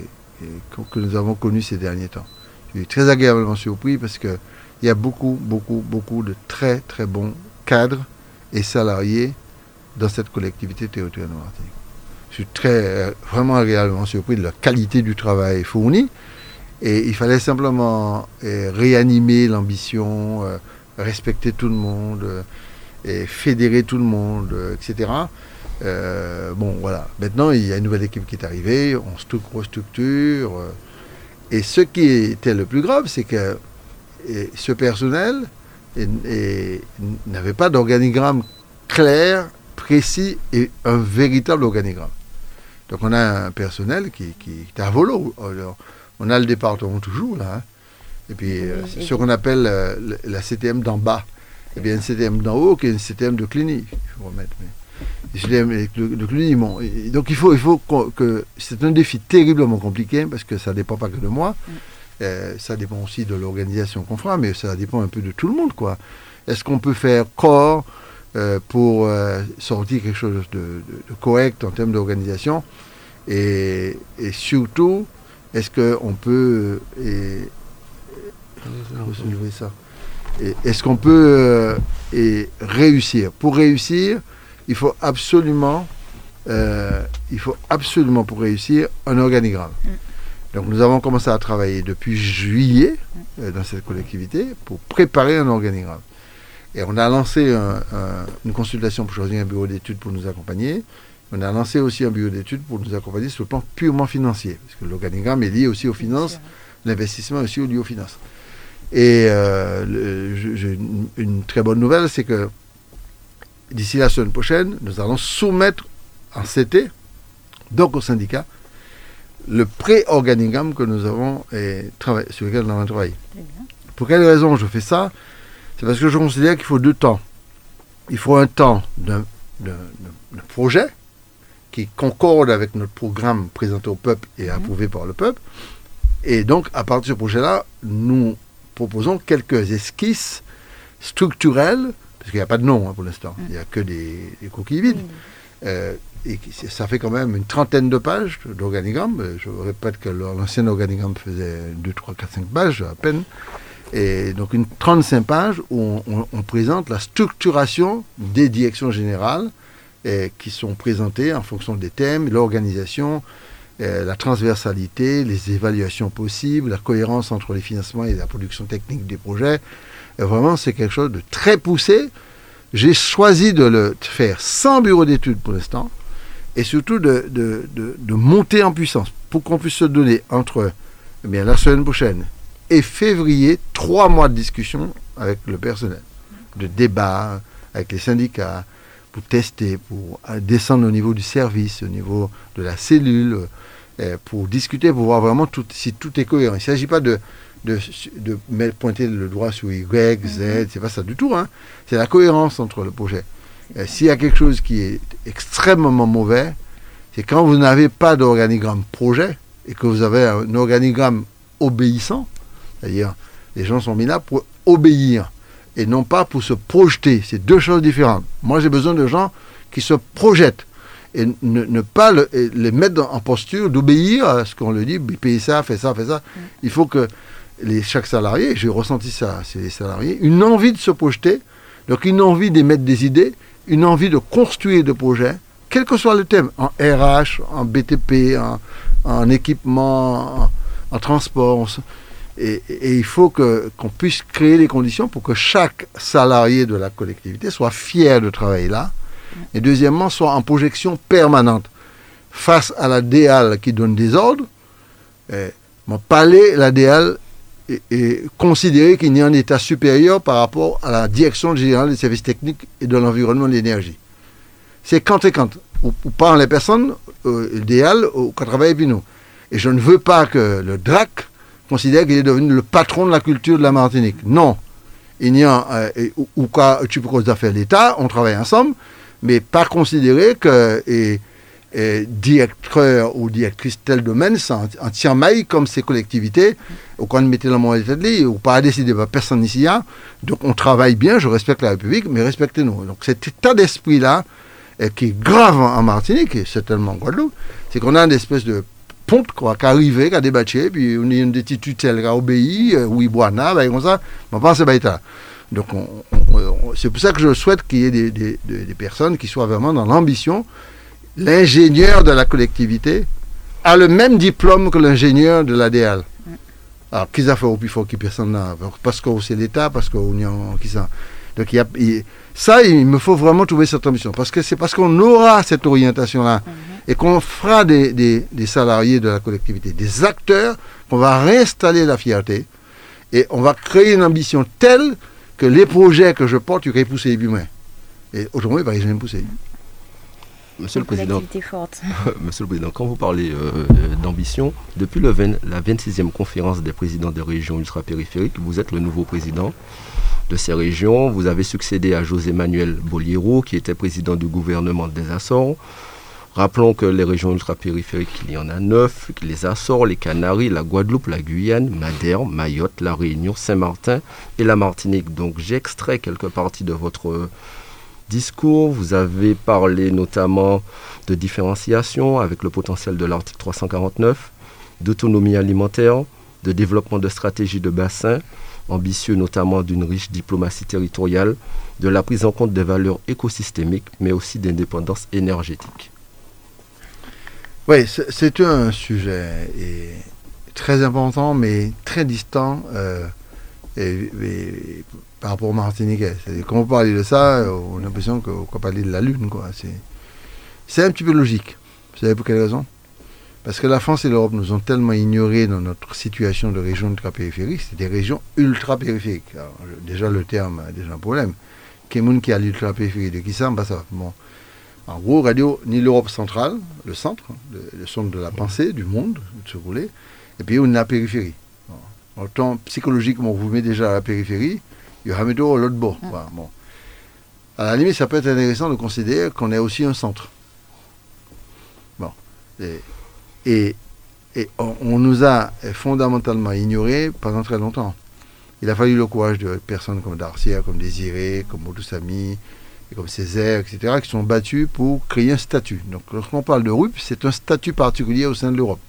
S4: nous avons connue ces derniers temps. Je suis très agréablement surpris parce que il y a beaucoup, beaucoup, beaucoup de très, très bons cadres et salariés dans cette collectivité territoriale Martinique. Je suis très, euh, vraiment agréablement surpris de la qualité du travail fourni. Et il fallait simplement euh, réanimer l'ambition, euh, respecter tout le monde, fédérer tout le monde, etc. bon, voilà. Maintenant, il y a une nouvelle équipe qui est arrivée, on restructure. et ce qui était le plus grave, c'est que et ce personnel n'avait pas d'organigramme clair, précis et un véritable organigramme. Donc on a un personnel qui, qui est à volo. On a le département toujours, là. hein. Et puis, euh, ce qu'on appelle euh, la CTM d'en bas. Et bien, une CTM d'en haut qui est une CTM de Cluny. Il faut remettre. mais- et CTM de, de Cluny, bon. Et donc, il faut, il faut que. C'est un défi terriblement compliqué parce que ça ne dépend pas que de moi. Euh, ça dépend aussi de l'organisation qu'on fera, mais ça dépend un peu de tout le monde, quoi. Est-ce qu'on peut faire corps euh, pour euh, sortir quelque chose de, de- de correct en termes d'organisation et, et surtout, est-ce qu'on peut euh, et, ça. Est-ce qu'on peut euh, et réussir? Pour réussir, il faut absolument, euh, il faut absolument pour réussir un organigramme.
S3: Mm.
S4: Donc nous avons commencé à travailler depuis juillet euh, dans cette collectivité pour préparer un organigramme. Et on a lancé un- un- une consultation pour choisir un bureau d'études pour nous accompagner. On a lancé aussi un bureau d'études pour nous accompagner sur le plan purement financier, parce que l'organigramme est lié aussi aux finances, l'investissement est aussi lié aux finances. Et euh, le- je- j'ai une, une très bonne nouvelle, c'est que d'ici la semaine prochaine, nous allons soumettre en CT, donc au syndicat, le pré-organigramme que nous avons travaillé- sur lequel nous avons travaillé. Pour quelle raison je fais ça? C'est parce que je considère qu'il faut deux temps. Il faut un temps d'un projet qui concorde avec notre programme présenté au peuple et approuvé par le peuple. Et donc, à partir de ce projet-là, nous proposons quelques esquisses structurelles, parce qu'il n'y a pas de nom hein, pour l'instant, il n'y a que des, des coquilles vides. Euh, et ça fait quand même une trentaine de pages d'organigramme. Euh, Je répète que l'ancien organigramme faisait 2, 3, 4, 5 pages à peine. Et donc une 35 pages où on, présente la structuration des directions générales qui sont présentées en fonction des thèmes, l'organisation, eh, la transversalité, les évaluations possibles, la cohérence entre les financements et la production technique des projets. Et vraiment, c'est quelque chose de très poussé. J'ai choisi de le faire sans bureau d'études pour l'instant et surtout de, de- de- monter en puissance pour qu'on puisse se donner entre eh bien, la semaine prochaine et février trois mois de discussion avec le personnel, de débat avec les syndicats pour tester, pour descendre au niveau du service, au niveau de la cellule, euh, pour discuter, pour voir vraiment si tout est cohérent. Il ne s'agit pas de, de, de mettre- pointer le doigt sur Y, Z, c'est pas ça du tout. hein. C'est la cohérence entre le projet. S'il y a quelque chose qui est extrêmement mauvais, c'est quand vous n'avez pas d'organigramme projet et que vous avez un organigramme obéissant, c'est-à-dire les gens sont mis là pour obéir et non pas pour se projeter. C'est deux choses différentes. Moi, j'ai besoin de gens qui se projettent et ne, ne pas le- les mettre en posture d'obéir à ce qu'on leur dit, paye ça, fais ça, fais ça. Il faut que les, chaque salarié, j'ai ressenti ça, c'est les salariés, une envie de se projeter, donc une envie d'émettre des idées, une envie de construire des projets, quel que soit le thème, en RH, en BTP, en, en équipement, en, transport. Et, il faut que- qu'on puisse créer les conditions pour que chaque salarié de la collectivité soit fier de travailler là. Et deuxièmement, soit en projection permanente face à la DAL qui donne des ordres. palais, la DAL, est, est considéré qu'il y a un état supérieur par rapport à la direction générale des services techniques et de l'environnement et de l'énergie. C'est quand et quand. Ou, ou les personnes, euh, ou qui travaillent avec nous. Et je ne veux pas que le DRAC considère qu'il est devenu le patron de la culture de la Martinique. Non. Il y a, euh, et- ou, ou tu peux d'affaires l'État, on travaille ensemble, mais pas considérer que et, et directeur ou directrice tel domaine, c'est en, en tient maille comme ces collectivités, ou quand on mettait dans mon état de ou pas à décider, bah, personne ici. Hein. Donc on travaille bien, je respecte la République, mais respectez-nous. Donc cet état d'esprit-là, euh, qui est grave en, Martinique, et certainement en Guadeloupe, c'est qu'on a une espèce de ponte quoi, qui arrive, qui a débattu, puis on a une des tutelles qui a obéi, euh, oui, boana, bah, comme ça, on pense à ça. Donc on- on- on- c'est pour ça que je souhaite qu'il y ait des personnes qui soient vraiment dans l'ambition. L'ingénieur de la collectivité a le même diplôme que l'ingénieur de l'ADL. Alors, qu'ils a fait au plus fort qui personne n'a Parce que c'est l'État, parce qu'on y a. Donc, il y a, il- ça, il me faut vraiment trouver cette ambition. Parce que c'est parce qu'on aura cette orientation-là et qu'on fera des, des- des salariés de la collectivité, des acteurs, qu'on va réinstaller la fierté et on va créer une ambition telle que les projets que je porte, tu peux pousser les. Et autrement, ils ne vont jamais pousser.
S2: Monsieur le Président,
S3: forte.
S2: Monsieur le Président, quand vous parlez euh, d'ambition, depuis le la 26e conférence des présidents des régions ultrapériphériques, vous êtes le nouveau président de ces régions. Vous avez succédé à José Manuel Boliero, qui était président du gouvernement des Açores. Rappelons que les régions ultrapériphériques, il y en a neuf, les Açores, les Canaries, la Guadeloupe, la Guyane, Madère, Mayotte, la Réunion, Saint-Martin et la Martinique. Donc j'extrais quelques parties de votre discours. Vous avez parlé notamment de différenciation avec le potentiel de l'article 349, d'autonomie alimentaire, de développement de stratégies de bassin, ambitieux notamment d'une riche diplomatie territoriale, de la prise en compte des valeurs écosystémiques, mais aussi d'indépendance énergétique.
S4: Oui, c'est un sujet très important, mais très distant euh, par rapport au Martiniquais. Quand on parle de ça, on a l'impression qu'on parle de la Lune. C'est un petit peu logique. Vous savez pour quelle raison? Parce que la France et l'Europe nous ont tellement ignorés dans notre situation de région ultra-périphérique. C'est des régions ultra-périphériques. Déjà, le terme a déjà un problème. Quel qui a l'ultra-périphérie de qui ça Bon. En gros, radio, ni l'Europe centrale, le centre, le, centre de la pensée, du monde, de se rouler, et puis on a la périphérie. Autant psychologiquement, on vous met déjà à la périphérie, il y aura météo à l'autre bord. Bon. À la limite, ça peut être intéressant de considérer qu'on est aussi un centre. Bon. Et, et, on, nous a fondamentalement ignorés pendant très longtemps. Il a fallu le courage de personnes comme Darcia, comme Désiré, comme Moutoussami, comme Césaire, etc., qui sont battus pour créer un statut. Donc lorsqu'on parle de RUP, c'est un statut particulier au sein de l'Europe.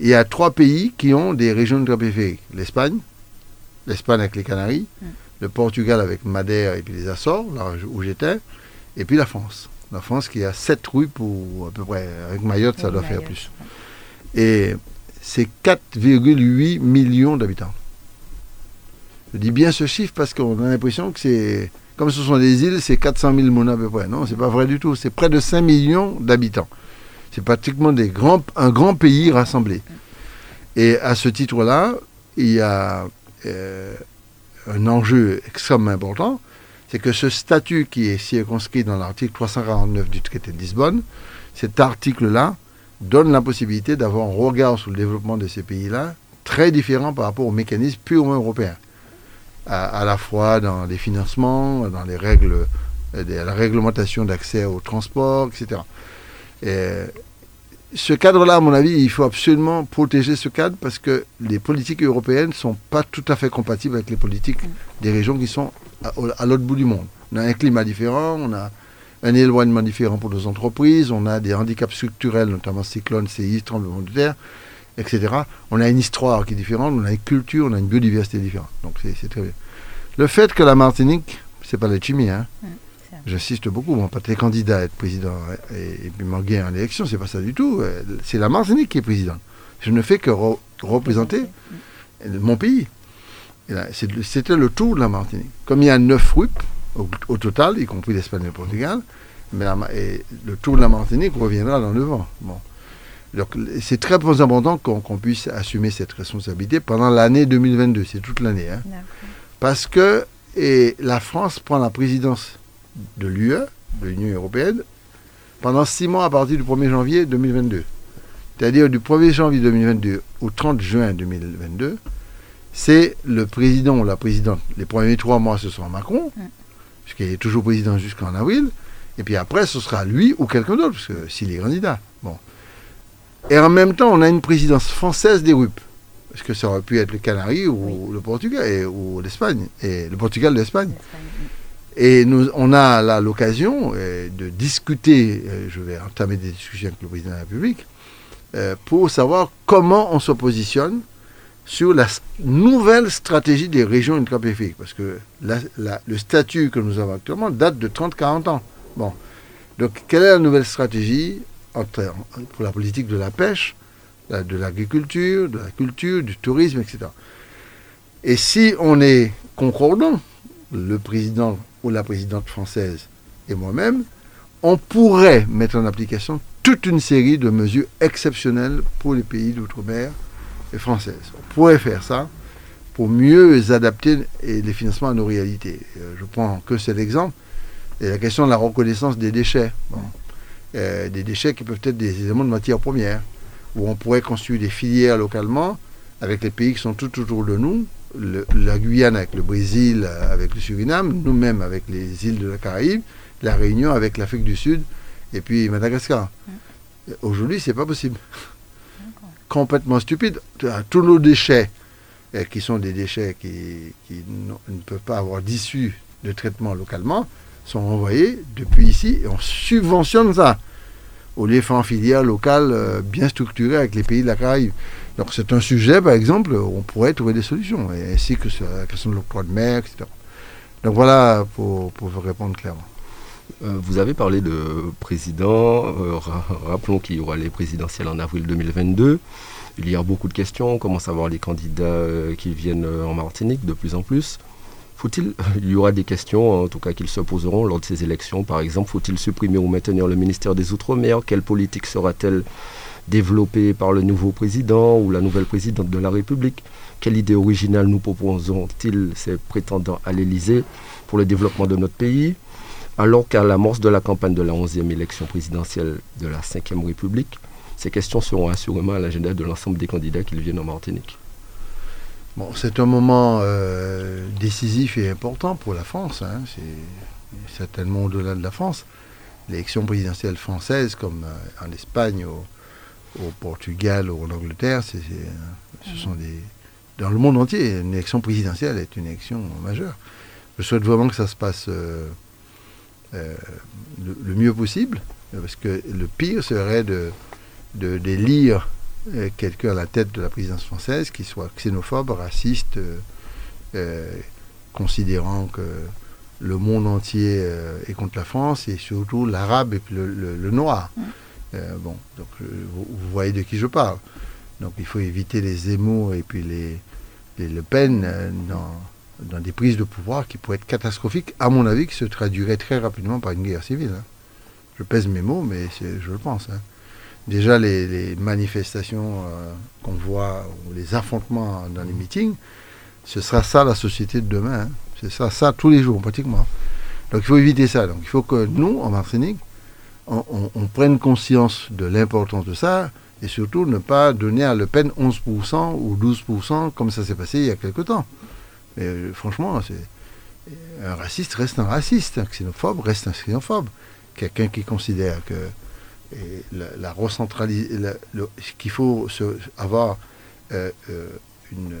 S4: Il y a trois pays qui ont des régions ultrapériphériques. L'Espagne, l'Espagne avec les Canaries, mm. le Portugal avec Madère et puis les Açores, là où j'étais, et puis la France. La France qui a sept RUP ou à peu près. Avec Mayotte, ça doit faire plus. Et c'est 4,8 millions d'habitants. Je dis bien ce chiffre parce qu'on a l'impression que c'est comme ce sont des îles, c'est 400 000 monnaies à peu près. Non, c'est pas vrai du tout. C'est près de 5 millions d'habitants. C'est pratiquement des grands, un grand pays rassemblé. Et à ce titre-là, il y a euh, un enjeu extrêmement important, c'est que ce statut qui est circonscrit dans l'article 349 du traité de Lisbonne, cet article-là donne la possibilité d'avoir un regard sur le développement de ces pays-là très différent par rapport aux mécanismes purement européens à, la fois dans les financements, dans les règles, euh, la réglementation d'accès au transport, etc. Et ce cadre-là, à mon avis, il faut absolument protéger ce cadre parce que les politiques européennes ne sont pas tout à fait compatibles avec les politiques des régions qui sont à, l'autre bout du monde. On a un climat différent, on a un éloignement différent pour nos entreprises, on a des handicaps structurels, notamment cyclones, séismes, tremblements de terre etc. On a une histoire qui est différente, on a une culture, on a une biodiversité différente. Donc c'est très bien. Le fait que la Martinique, c'est pas la chimie, hein. J'insiste beaucoup, moi, pas très candidat à être président et, puis m'engager en élection, c'est pas ça du tout. C'est la Martinique qui est présidente. Je ne fais que représenter mon pays. C'était le tour de la Martinique. Comme il y a neuf RUP au, total, y compris l'Espagne et le Portugal, mais le tour de la Martinique reviendra dans le vent. Bon. Donc c'est très important qu'on puisse assumer cette responsabilité pendant l'année 2022, c'est toute l'année. Hein. Parce que et la France prend la présidence de l'UE, de l'Union européenne, pendant six mois à partir du 1er janvier 2022. C'est-à-dire du 1er janvier 2022 au 30 juin 2022, c'est le président ou la présidente. Les premiers trois mois, ce sera Macron, puisqu'il est toujours président jusqu'en avril. Et puis après, ce sera lui ou quelqu'un d'autre, parce que s'il est candidat. Bon. Et en même temps, on a une présidence française des RUP. Parce que ça aurait pu être le Canaries ou le Portugal ou l'Espagne. Et le Portugal, l'Espagne. Et nous, on a là l'occasion euh, de discuter, euh, je vais entamer des discussions avec le président de la République, euh, pour savoir comment on se positionne sur la nouvelle stratégie des régions ultrapériphériques. Parce que le statut que nous avons actuellement date de 30-40 ans. Bon. Donc, quelle est la nouvelle stratégie pour la politique de la pêche, de l'agriculture, de la culture, du tourisme, etc. Et si on est concordant, le président ou la présidente française et moi-même, on pourrait mettre en application toute une série de mesures exceptionnelles pour les pays d'outre-mer et françaises. On pourrait faire ça pour mieux adapter les financements à nos réalités. Euh, je prends que cet exemple. Et la question de la reconnaissance des déchets. Euh, des déchets qui peuvent être des éléments de matière première, où on pourrait construire des filières localement avec les pays qui sont tout autour de nous, la Guyane avec le Brésil, avec le Suriname, nous-mêmes avec les îles de la Caraïbe, la Réunion avec l'Afrique du Sud et puis Madagascar. Aujourd'hui, c'est pas possible. Complètement stupide. Tous nos déchets, euh, qui sont des déchets qui, ne peuvent pas avoir d'issue de traitement localement, sont envoyés depuis ici et on subventionne ça. Au lieu de faire filière locale euh, bien structurée avec les pays de la Caraïbe. Donc c'est un sujet, par exemple, où on pourrait trouver des solutions, ainsi que sur la question de l'octroi de mer, etc. Donc voilà pour, pour vous répondre clairement.
S2: Euh, vous avez parlé de président. Euh, rappelons qu'il y aura les présidentielles en avril 2022. Il y a beaucoup de questions. On commence à voir les candidats euh, qui viennent en Martinique de plus en plus. Faut-il, il y aura des questions, en tout cas, qu'ils se poseront lors de ces élections. Par exemple, faut-il supprimer ou maintenir le ministère des Outre-mer? Quelle politique sera-t-elle développée par le nouveau président ou la nouvelle présidente de la République Quelle idée originale nous proposons-ils, ces prétendants à l'Élysée, pour le développement de notre pays alors qu'à l'amorce de la campagne de la 11e élection présidentielle de la 5e République, ces questions seront assurément à l'agenda de l'ensemble des candidats qui viennent en Martinique.
S4: Bon, c'est un moment euh, décisif et important pour la France. Hein. C'est certainement au-delà de la France. L'élection présidentielle française, comme euh, en Espagne, au, Portugal ou en Angleterre, ce sont des. Dans le monde entier, une élection présidentielle est une élection majeure. Je souhaite vraiment que ça se passe. Euh, euh, le, mieux possible, parce que le pire serait de, d'élire euh, quelqu'un à la tête de la présidence française qui soit xénophobe, raciste, considérant que le monde entier est contre la France et surtout l'arabe et le, noir. Bon, donc vous, voyez de qui je parle. Donc il faut éviter les Zemmour et puis les, les Le Pen dans, dans des prises de pouvoir qui pourraient être catastrophiques, à mon avis, qui se traduiraient très rapidement par une guerre civile. Hein. Je pèse mes mots, mais je le pense. Hein. Déjà, les, manifestations euh, qu'on voit, ou les affrontements dans les meetings, ce sera ça la société de demain. Hein. C'est ça, ça tous les jours, pratiquement. Donc il faut éviter ça. Donc il faut que nous, en Martinique, on, prenne conscience de l'importance de ça et surtout ne pas donner à Le Pen 11% ou 12% comme ça s'est passé il y a quelque temps. Mais euh, franchement, un raciste reste un raciste, un xénophobe reste un xénophobe. Quelqu'un qui considère que la, qu'il faut avoir euh, euh, une,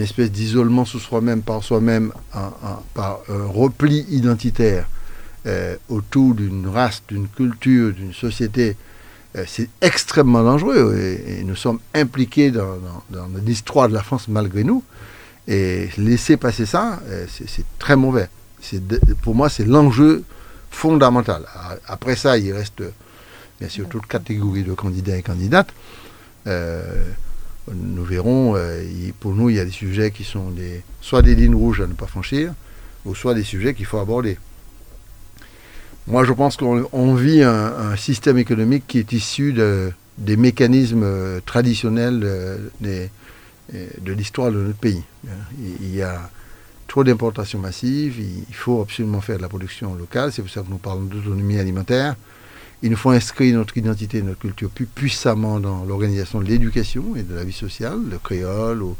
S4: espèce d'isolement sous soi-même, par soi-même, par un repli identitaire autour d'une race, d'une culture, d'une société, c'est extrêmement dangereux. Et, nous sommes impliqués dans l'histoire de la France malgré nous. Et laisser passer ça, euh, c'est très mauvais. Pour moi, c'est l'enjeu fondamental. Après ça, il reste bien sûr toute catégorie de candidats et candidates. Euh, nous verrons, euh, pour nous, il y a des sujets qui sont des, soit des lignes rouges à ne pas franchir, ou soit des sujets qu'il faut aborder. Moi, je pense qu'on vit un, système économique qui est issu de, des mécanismes traditionnels des, de l'histoire de notre pays. Il y a trop d'importations massives, il faut absolument faire de la production locale, c'est pour ça que nous parlons d'autonomie alimentaire. Il nous faut inscrire notre identité notre culture plus puissamment dans l'organisation de l'éducation et de la vie sociale, le créole ou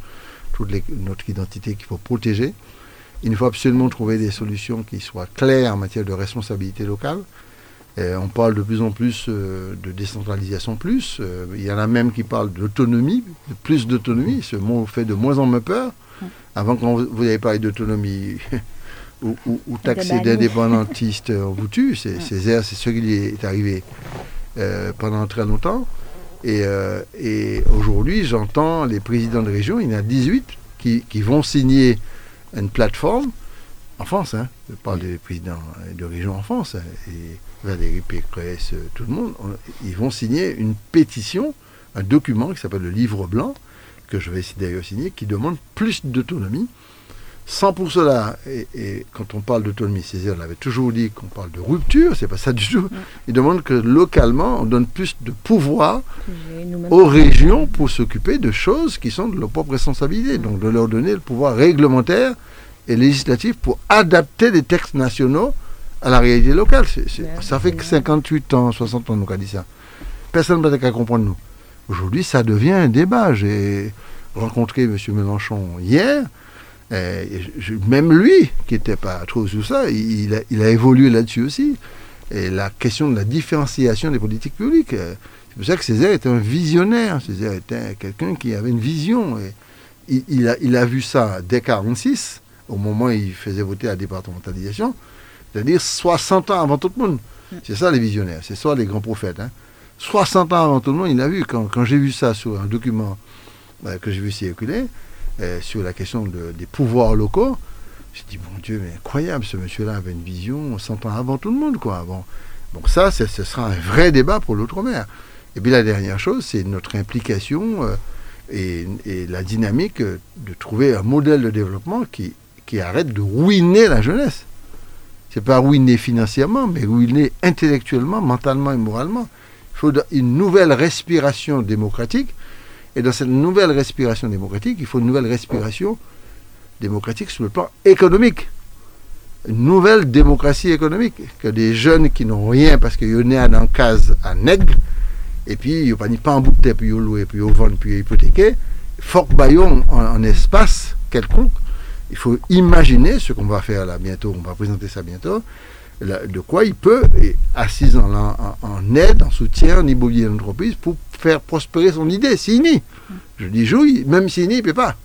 S4: toute notre identité qu'il faut protéger. Il nous faut absolument trouver des solutions qui soient claires en matière de responsabilité locale on parle de plus en plus euh, de décentralisation plus. Euh, il y en a même qui parlent d'autonomie, de plus d'autonomie. Ce mot fait de moins en moins peur. Avant, quand vous avez parlé d'autonomie ou, ou, ou taxé d'indépendantiste, on vous tue. C'est c'est ce qui est arrivé euh, pendant très longtemps. Et, aujourd'hui, j'entends les présidents de région, il y en a 18, qui, qui vont signer une plateforme en France. Hein. Je parle des présidents de région en France. Hein. Et, Valérie Pécresse, tout le monde, ils vont signer une pétition, un document qui s'appelle le livre blanc, que je vais d'ailleurs signer, qui demande plus d'autonomie. Sans pour cela, et, quand on parle d'autonomie, Césaire l'avait toujours dit qu'on parle de rupture, c'est pas ça du tout. Il demande que localement, on donne plus de pouvoir aux régions pour s'occuper de choses qui sont de leur propre responsabilité. Donc de leur donner le pouvoir réglementaire et législatif pour adapter les textes nationaux à la réalité locale. ça fait que 58 ans, 60 ans nous a dit ça. Personne n'a qu'à comprendre nous. Aujourd'hui, ça devient un débat. J'ai rencontré M. Mélenchon hier. Même lui, qui n'était pas trop sous ça, il a, évolué là-dessus aussi. Et la question de la différenciation des politiques publiques. Euh, c'est pour ça que Césaire était un visionnaire. Césaire était quelqu'un qui avait une vision. Et il, a, il a vu ça dès 1946, au moment où il faisait voter la départementalisation, c'est-à-dire 60 ans avant tout le monde. C'est ça les visionnaires, c'est ça les grands prophètes. Hein. 60 ans avant tout le monde, il a vu. Quand, j'ai vu ça sur un document euh, que j'ai vu circuler, euh, sur la question des pouvoirs locaux, j'ai dit, mon Dieu, mais incroyable, ce monsieur-là avait une vision 100 ans avant tout le monde. Quoi. Bon, donc ça, ce sera un vrai débat pour l'outre-mer. Et puis la dernière chose, c'est notre implication euh, et, la dynamique de trouver un modèle de développement qui, qui arrête de ruiner la jeunesse. C'est pas ruiner financièrement, mais ruiner intellectuellement, mentalement et moralement faut une nouvelle respiration démocratique. Et dans cette nouvelle respiration démocratique, il faut une nouvelle respiration démocratique sur le plan économique. Une nouvelle démocratie économique. Que des jeunes qui n'ont rien parce qu'ils sont nés dans case à nègre, et puis ils n'ont pas en bout puis ils loué, puis ils vendent, puis ils hypothéqué. Fort baillon en, espace quelconque. Il faut imaginer ce qu'on va faire là bientôt, on va présenter ça bientôt, de quoi il peut, assis en, aide, en soutien, en immobilier d'entreprise, pour faire prospérer son idée. Sini. Je dis jouille, même Sini, il ne peut pas.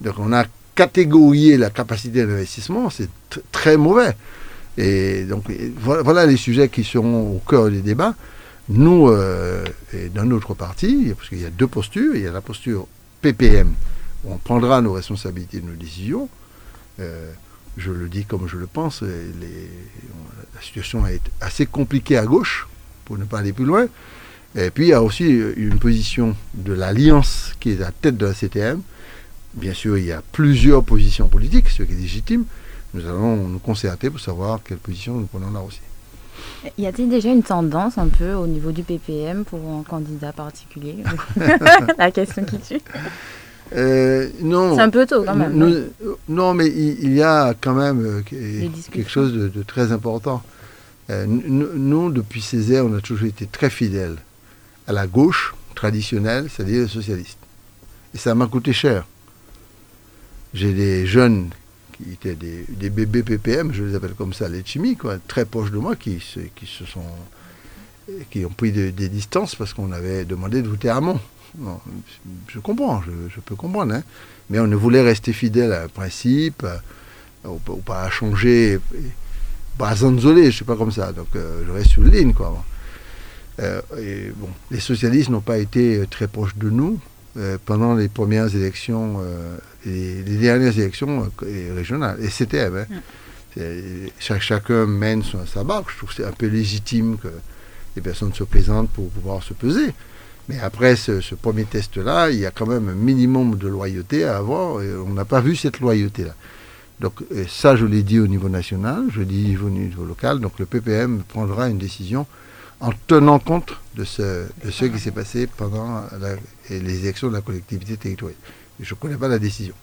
S4: Donc on a catégorisé la capacité d'investissement, c'est très mauvais. Et donc voilà, les sujets qui seront au cœur des débats. Nous, euh, et dans notre parti, parce qu'il y a deux postures, il y a la posture PPM, où on prendra nos responsabilités nos décisions. Euh, je le dis comme je le pense, la situation est assez compliquée à gauche, pour ne pas aller plus loin. Et puis il y a aussi une position de l'Alliance qui est à la tête de la CTM. Bien sûr, il y a plusieurs positions politiques, ce qui est légitime. Nous allons nous concerter pour savoir quelle position nous prenons là aussi.
S3: Y a-t-il déjà une tendance un peu au niveau du PPM pour un candidat particulier? La question qui tue.
S4: Euh, non.
S3: C'est un peu tôt quand même.
S4: non, mais il, y a quand même euh, quelque chose de, très important. Euh, nous, depuis Césaire, on a toujours été très fidèles à la gauche traditionnelle, c'est-à-dire les socialistes. Et ça m'a coûté cher. J'ai des jeunes qui étaient des, bébés PPM, je les appelle comme ça, les chimiques, très proches de moi, qui, qui se sont qui ont pris des distances parce qu'on avait demandé de voter à Mont je comprends, je, peux comprendre. Hein. Mais on ne voulait rester fidèle à un principe, euh, ou, pas changer, pas zanzoler, je sais pas comme ça. Donc euh, je reste sur la ligne. Quoi. Euh, et, bon, les socialistes n'ont pas été très proches de nous pendant les premières élections, les, les, dernières élections régionales. Et c'était. Hein. chacun mène sa barque. Je trouve que c'est un peu légitime que les personnes se présentent pour pouvoir se peser. Mais après ce, premier test-là, il y a quand même un minimum de loyauté à avoir. Et on n'a pas vu cette loyauté-là. Donc ça, je l'ai dit au niveau national, je l'ai dit au niveau local. Donc le PPM prendra une décision en tenant compte de ce, de ce qui s'est passé pendant les élections de la collectivité territoriale. je ne connais pas la décision.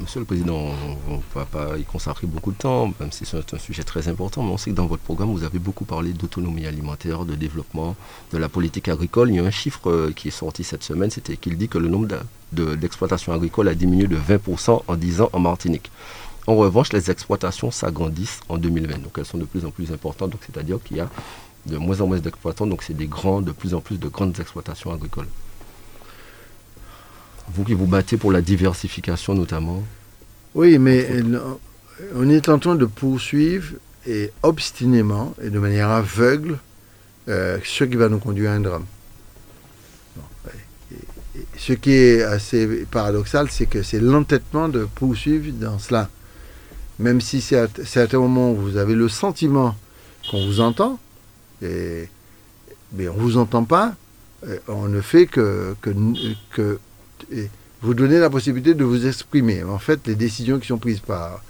S2: Monsieur le Président, on ne va pas y consacrer beaucoup de temps, même si c'est un sujet très important, mais on sait que dans votre programme, vous avez beaucoup parlé d'autonomie alimentaire, de développement, de la politique agricole. Il y a un chiffre euh, qui est sorti cette semaine, c'était qu'il dit que le nombre d'exploitations agricoles a diminué de 20% en 10 ans en Martinique. En revanche, les exploitations s'agrandissent en 2020, donc elles sont de plus en plus importantes, c'est-à-dire qu'il y a de moins en moins d'exploitants, donc c'est des grands, de plus en plus de grandes exploitations agricoles. Vous qui vous battez pour la diversification notamment.
S4: Oui, mais on est en train de poursuivre et obstinément et de manière aveugle euh, ce qui va nous conduire à un drame. ce qui est assez paradoxal, c'est que c'est l'entêtement de poursuivre dans cela. Même si c'est à certains moments vous avez le sentiment qu'on vous entend, mais on ne vous entend pas, on ne fait que vous donner la possibilité de vous exprimer. En fait, les décisions qui sont prises par,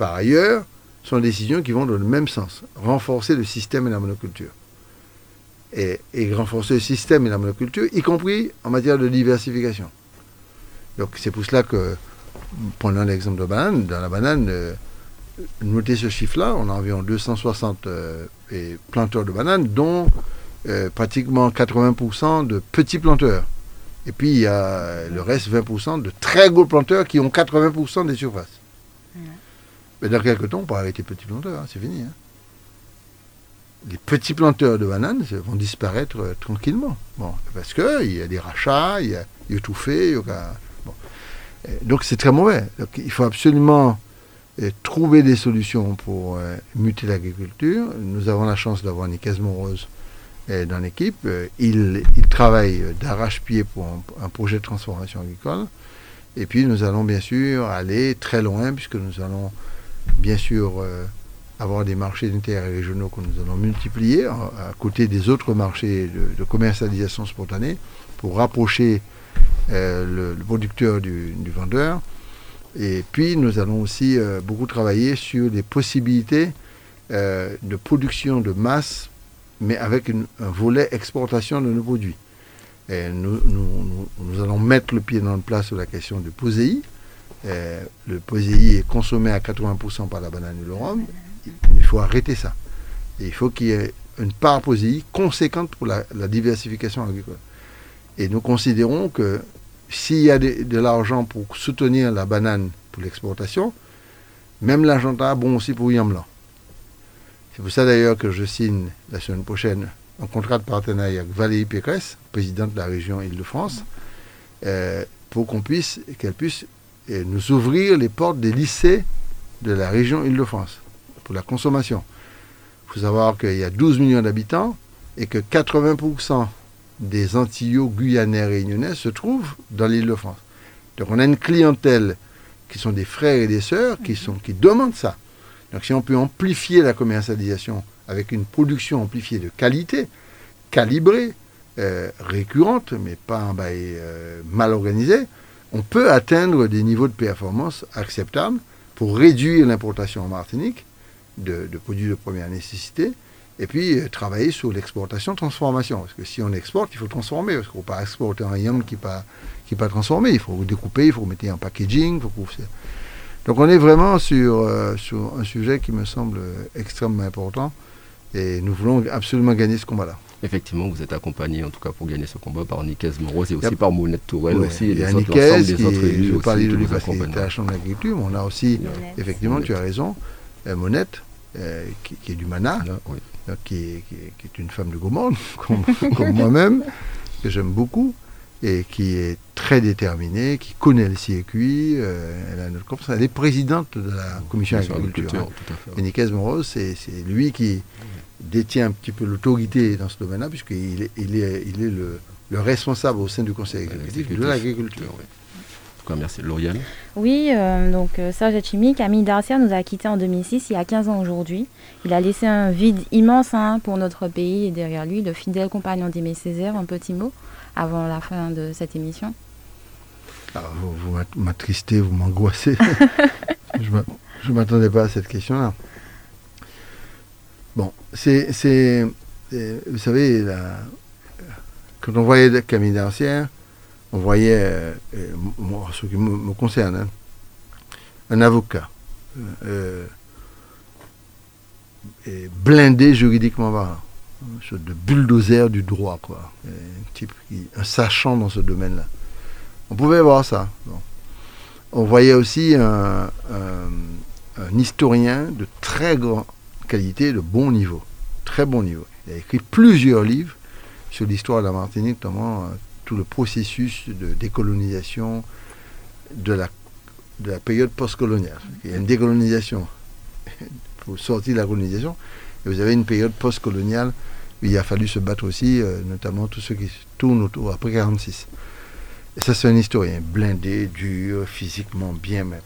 S4: ailleurs sont des décisions qui vont dans le même sens. Renforcer le système et la monoculture. Et, renforcer le système et la monoculture, y compris en matière de diversification. Donc c'est pour cela que, prenons l'exemple de banane, dans la banane, euh, notez ce chiffre-là, on a environ 260 planteurs de bananes, dont pratiquement 80% de petits planteurs. Et puis il y a le reste, 20% de très gros planteurs qui ont 80% des surfaces. Mais dans quelques temps, on pourra arrêter petits planteurs, hein, c'est fini. Hein. Les petits planteurs de bananes vont disparaître euh, tranquillement. Bon, parce qu'il y a des rachats, il y a, tout fait. Donc c'est très mauvais. il faut absolument euh, trouver des solutions pour euh, muter l'agriculture. Nous avons la chance d'avoir Nicaise Morose dans l'équipe. Il, travaille d'arrache-pied pour un, projet de transformation agricole. Et puis nous allons bien sûr aller très loin puisque nous allons bien sûr euh, avoir des marchés d'intérêt régionaux que nous allons multiplier à, côté des autres marchés de, commercialisation spontanée pour rapprocher euh, le, producteur du, vendeur. Et puis nous allons aussi euh, beaucoup travailler sur les possibilités de production de masse, mais avec un volet exportation de nos produits. Nous, allons mettre le pied dans le plat sur la question du POSEI, le poséi est consommé à 80% par la banane et le rhum, il, faut arrêter ça. il faut qu'il y ait une part poséi conséquente pour la, diversification agricole. Et nous considérons que s'il y a de, l'argent pour soutenir la banane pour l'exportation, même l'argent est bon aussi pour Yam Blanc. C'est pour ça d'ailleurs que je signe la semaine prochaine un contrat de partenariat avec Valérie Pécresse, présidente de la région Île-de-France, euh, pour qu'on puisse, qu'elle puisse et nous ouvrir les portes des lycées de la région Île-de-France pour la consommation. Il faut savoir qu'il y a 12 millions d'habitants et que 80% des Antillaux guyanais réunionnais se trouvent dans l'Île-de-France. Donc on a une clientèle qui sont des frères et des sœurs qui, sont, qui demandent ça. Donc si on peut amplifier la commercialisation avec une production amplifiée de qualité, calibrée, euh, récurrente, mais pas euh, mal organisée, on peut atteindre des niveaux de performance acceptables pour réduire l'importation en Martinique de, produits de première nécessité et puis euh, travailler sur l'exportation-transformation. Parce que si on exporte, il faut transformer, parce qu'on ne peut pas exporter un yam qui n'est pas, qui pas transformé. Il faut découper, il faut mettre en packaging. Donc on est vraiment sur, euh, sur un sujet qui me semble extrêmement important et nous voulons absolument gagner ce combat-là.
S2: Effectivement, vous êtes accompagné, en tout cas pour gagner ce combat, par Nicaise Moreau et aussi par Mounette Tourelle aussi,
S4: et les autres, l'ensemble des autres élus je aussi. de lui parce qu'il était à la Chambre d'agriculture, mais on a aussi, effectivement, tu as raison, euh, Monette, euh, qui, est du Mana, ah, qui, est, qui, est, une femme de gourmande, comme, comme moi-même, que j'aime beaucoup, et qui est très déterminée, qui connaît le circuit, euh, elle, a notre elle est présidente de la commission d'agriculture. Hein. Et Nicaise Moreau, c'est lui qui détient un petit peu l'autorité dans ce domaine-là, puisqu'il est, il est, il est le, responsable au sein du conseil exécutif de l'agriculture.
S2: En tout cas, merci. Lauriane
S3: Oui, euh, donc euh, Serge Etchimi, Camille Darcia nous a quittés en 2006, il y a 15 ans aujourd'hui. Il a laissé un vide immense hein, pour notre pays et derrière lui, le fidèle compagnon d'Aimé Césaire. Un petit mot avant la fin de cette émission.
S4: Ah, vous, vous m'attristez, vous m'angoissez. je ne m'attendais pas à cette question-là. Bon, c'est. Vous savez, quand on voyait Camille Dancière, on voyait, euh, ce qui me, concerne, hein, un avocat euh, blindé juridiquement parlant, une sorte de bulldozer du droit, quoi. Un type un sachant dans ce domaine-là. On pouvait voir ça. On voyait aussi un, historien de très grand qualité, de bon niveau, très bon niveau. Il a écrit plusieurs livres sur l'histoire de la Martinique, notamment euh, tout le processus de décolonisation de la, de la période postcoloniale. Il y a une décolonisation pour sortir de la colonisation, et vous avez une période postcoloniale où il a fallu se battre aussi, euh, notamment tous ceux qui tournent autour après 1946. Et ça, c'est un historien blindé, dur, physiquement bien, mais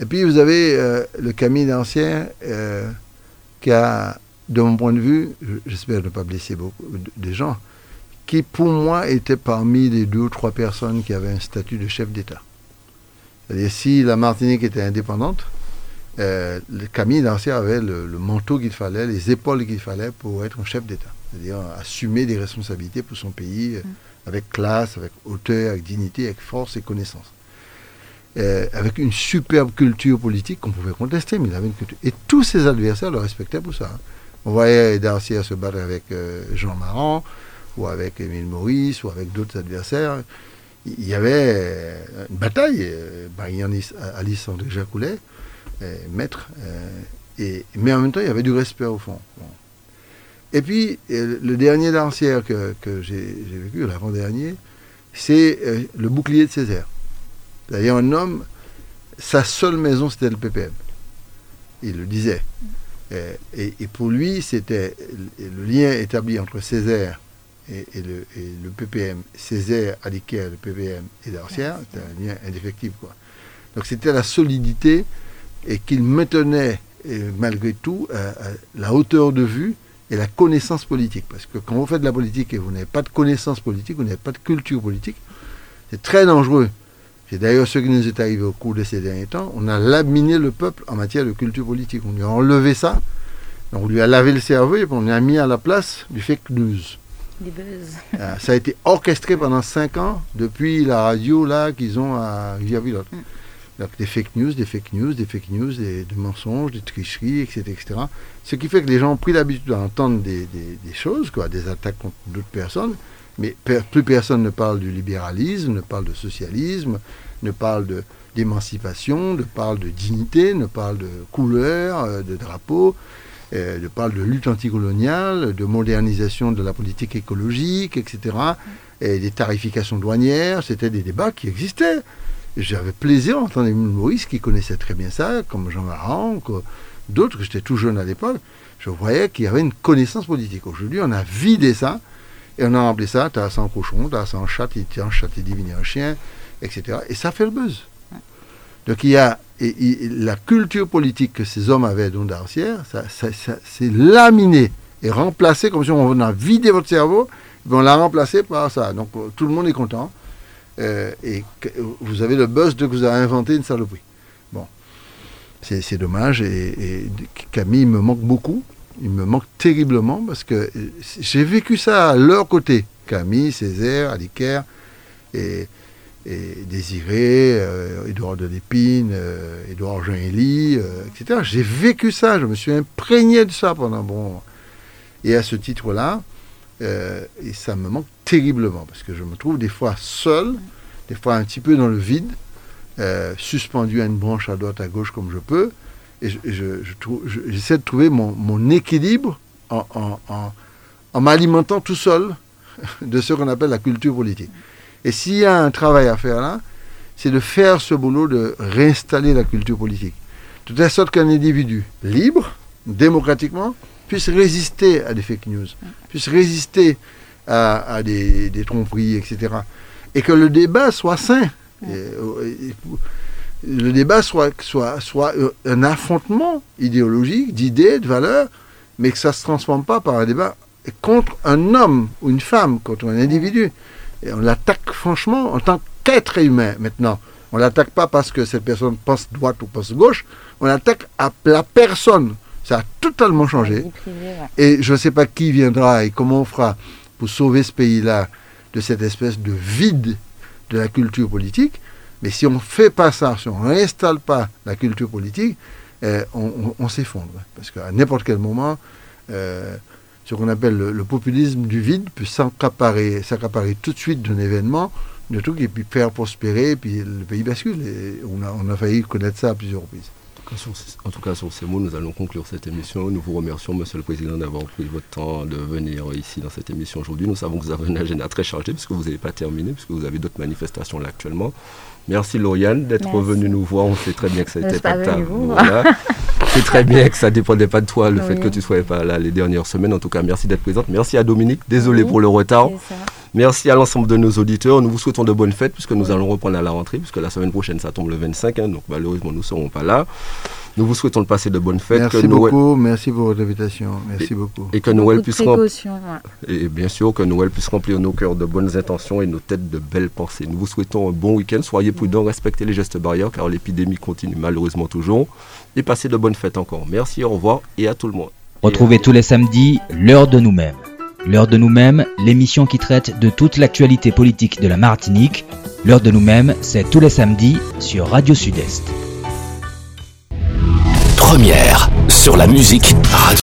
S4: et puis vous avez euh, le Camille d'Ancien euh, qui a, de mon point de vue, j'espère ne pas blesser beaucoup de gens, qui pour moi était parmi les deux ou trois personnes qui avaient un statut de chef d'État. C'est-à-dire si la Martinique était indépendante, euh, le Camille d'Ancien avait le, manteau qu'il fallait, les épaules qu'il fallait pour être un chef d'État. C'est-à-dire assumer des responsabilités pour son pays mm. avec classe, avec hauteur, avec dignité, avec force et connaissance. euh, avec une superbe culture politique qu'on pouvait contester, mais il avait une culture. Et tous ses adversaires le respectaient pour ça. hein. On voyait Darcier se battre avec euh, Jean Maran, ou avec Émile Maurice, ou avec d'autres adversaires. Il y avait euh, une bataille. euh, Marianne Alice André Jacoulet, euh, maître. euh, et, mais en même temps, il y avait du respect au fond. Bon. Et puis, euh, le dernier Darcière que, que j'ai vécu, l'avant-dernier, c'est euh, le bouclier de Césaire. D'ailleurs, un homme, sa seule maison, c'était le PPM. Il le disait. Euh, Et, et pour lui, c'était le lien établi entre Césaire et, et le, et le PPM, Césaire, Aliquer, le PPM et Darcière, c'était un lien indéfectible. Quoi. Donc c'était la solidité et qu'il maintenait, malgré tout, à- à la hauteur de vue et la connaissance politique. Parce que quand vous faites de la politique et vous n'avez pas de connaissance politique, vous n'avez pas de culture politique, c'est très dangereux. C'est d'ailleurs ce qui nous est arrivé au cours de ces derniers temps. On a laminé le peuple en matière de culture politique. On lui a enlevé ça. On lui a lavé le cerveau et on a mis à la place du fake news.
S3: Des buzz.
S4: Euh, ça a été orchestré pendant cinq ans depuis la radio là qu'ils ont à Rivière-Villotte. Donc des fake news, des fake news, des fake news, des, mensonges, des tricheries, etc., etc. Ce qui fait que les gens ont pris l'habitude d'entendre des, choses, quoi, des attaques contre d'autres personnes, mais plus personne ne parle du libéralisme, ne parle de socialisme, ne parle de d'émancipation, ne parle de dignité, ne parle de couleur, euh, de drapeau, euh, ne parle de lutte anticoloniale, de modernisation de la politique écologique, etc., et des tarifications douanières. C'était des débats qui existaient. J'avais plaisir à entendre Émile Maurice, qui connaissait très bien ça, comme Jean Maran, d'autres, que j'étais tout jeune à l'époque. Je voyais qu'il y avait une connaissance politique. Aujourd'hui, on a vidé ça, et on a rempli ça, t'as ça en cochon, t'as ça en chat, tient un chat et diviner un chien, etc. Et ça fait le buzz. Donc il y a et- et la culture politique que ces hommes avaient, dont Darcière, ça, ça, ça- c'est laminé et remplacé comme si on a vidé votre cerveau, et on l'a remplacé par ça. Donc euh, tout le monde est content. Euh, et vous avez le buzz de que vous avez inventé une saloperie. Bon, c'est dommage. Et, Camille me manque beaucoup. Il me manque terriblement parce que euh, j'ai vécu ça à leur côté. Camille, Césaire, Aliquer et, Désiré, euh, Édouard de Lépine, Édouard Jean Élie, euh, etc. J'ai vécu ça, je me suis imprégné de ça pendant bon. Et à ce titre-là, euh, et ça me manque terriblement parce que je me trouve des fois seul, des fois un petit peu dans le vide, euh, suspendu à une branche à droite, à gauche comme je peux, et je- je- j'essaie de trouver mon, mon équilibre en, en- en- en m'alimentant tout seul de ce qu'on appelle la culture politique. Et s'il y a un travail à faire là, c'est de faire ce boulot de réinstaller la culture politique. De telle sorte qu'un individu libre, démocratiquement, puisse résister à des fake news, puisse résister à, à des, des tromperies, etc. Et que le débat soit sain. Et, et- et- le débat soit, soit, soit euh, un affrontement idéologique, d'idées, de valeurs, mais que ça ne se transforme pas par un débat contre un homme ou une femme, contre un individu. Et on l'attaque franchement en tant qu'être humain maintenant. On ne l'attaque pas parce que cette personne pense droite ou pense gauche, on l'attaque à la personne. Ça a totalement changé. Et je ne sais pas qui viendra et comment on fera pour sauver ce pays-là de cette espèce de vide de la culture politique. Mais si on ne fait pas ça, si on n'installe pas la culture politique, euh, on, on- on s'effondre. Parce qu'à n'importe quel moment, euh, ce qu'on appelle le, le populisme du vide peut s'accaparer, s'accaparer tout de suite d'un événement, de truc, et puis faire prospérer, et puis le pays bascule. Et on a, on a failli connaître ça à plusieurs reprises.
S2: En tout cas, sur ces- mots, nous allons conclure cette émission. Nous vous remercions, Monsieur le Président, d'avoir pris votre temps de venir ici dans cette émission aujourd'hui. Nous savons que vous avez un agenda très chargé, puisque vous n'avez pas terminé, puisque vous avez d'autres manifestations là actuellement. Merci Lauriane d'être
S3: Merci.
S2: venu nous voir. On sait très bien que ça n'était pas ta-
S3: venue
S2: Voilà. C'est très bien que ça ne dépendait pas de toi, le fait que tu ne sois pas là les dernières semaines. En tout cas, merci d'être présente. Merci à Dominique. Désolé
S3: Oui.
S2: pour le retard. Merci à l'ensemble de nos auditeurs. Nous vous souhaitons de bonnes fêtes puisque nous allons reprendre à la rentrée, puisque la semaine prochaine ça tombe le 25, hein, donc malheureusement nous ne serons pas là. Nous vous souhaitons de passer de bonnes fêtes,
S4: Merci
S2: que Noël,
S4: beaucoup, merci pour votre invitation. Merci beaucoup.
S2: et que Noël
S3: Beaucoup de
S2: puisse
S3: ouais.
S2: et bien sûr que Noël puisse remplir nos cœurs de bonnes intentions et nos têtes de belles pensées. Nous vous souhaitons un bon week-end. Soyez prudents, respectez les gestes barrières car l'épidémie continue malheureusement toujours. Et passez de bonnes fêtes encore. Merci, au revoir et à tout le monde.
S1: Retrouvez tous les samedis l'heure de nous-mêmes. L'heure de nous-mêmes, l'émission qui traite de toute l'actualité politique de la Martinique. L'heure de nous-mêmes, c'est tous les samedis sur Radio Sud-Est.
S5: Première sur la musique. Radio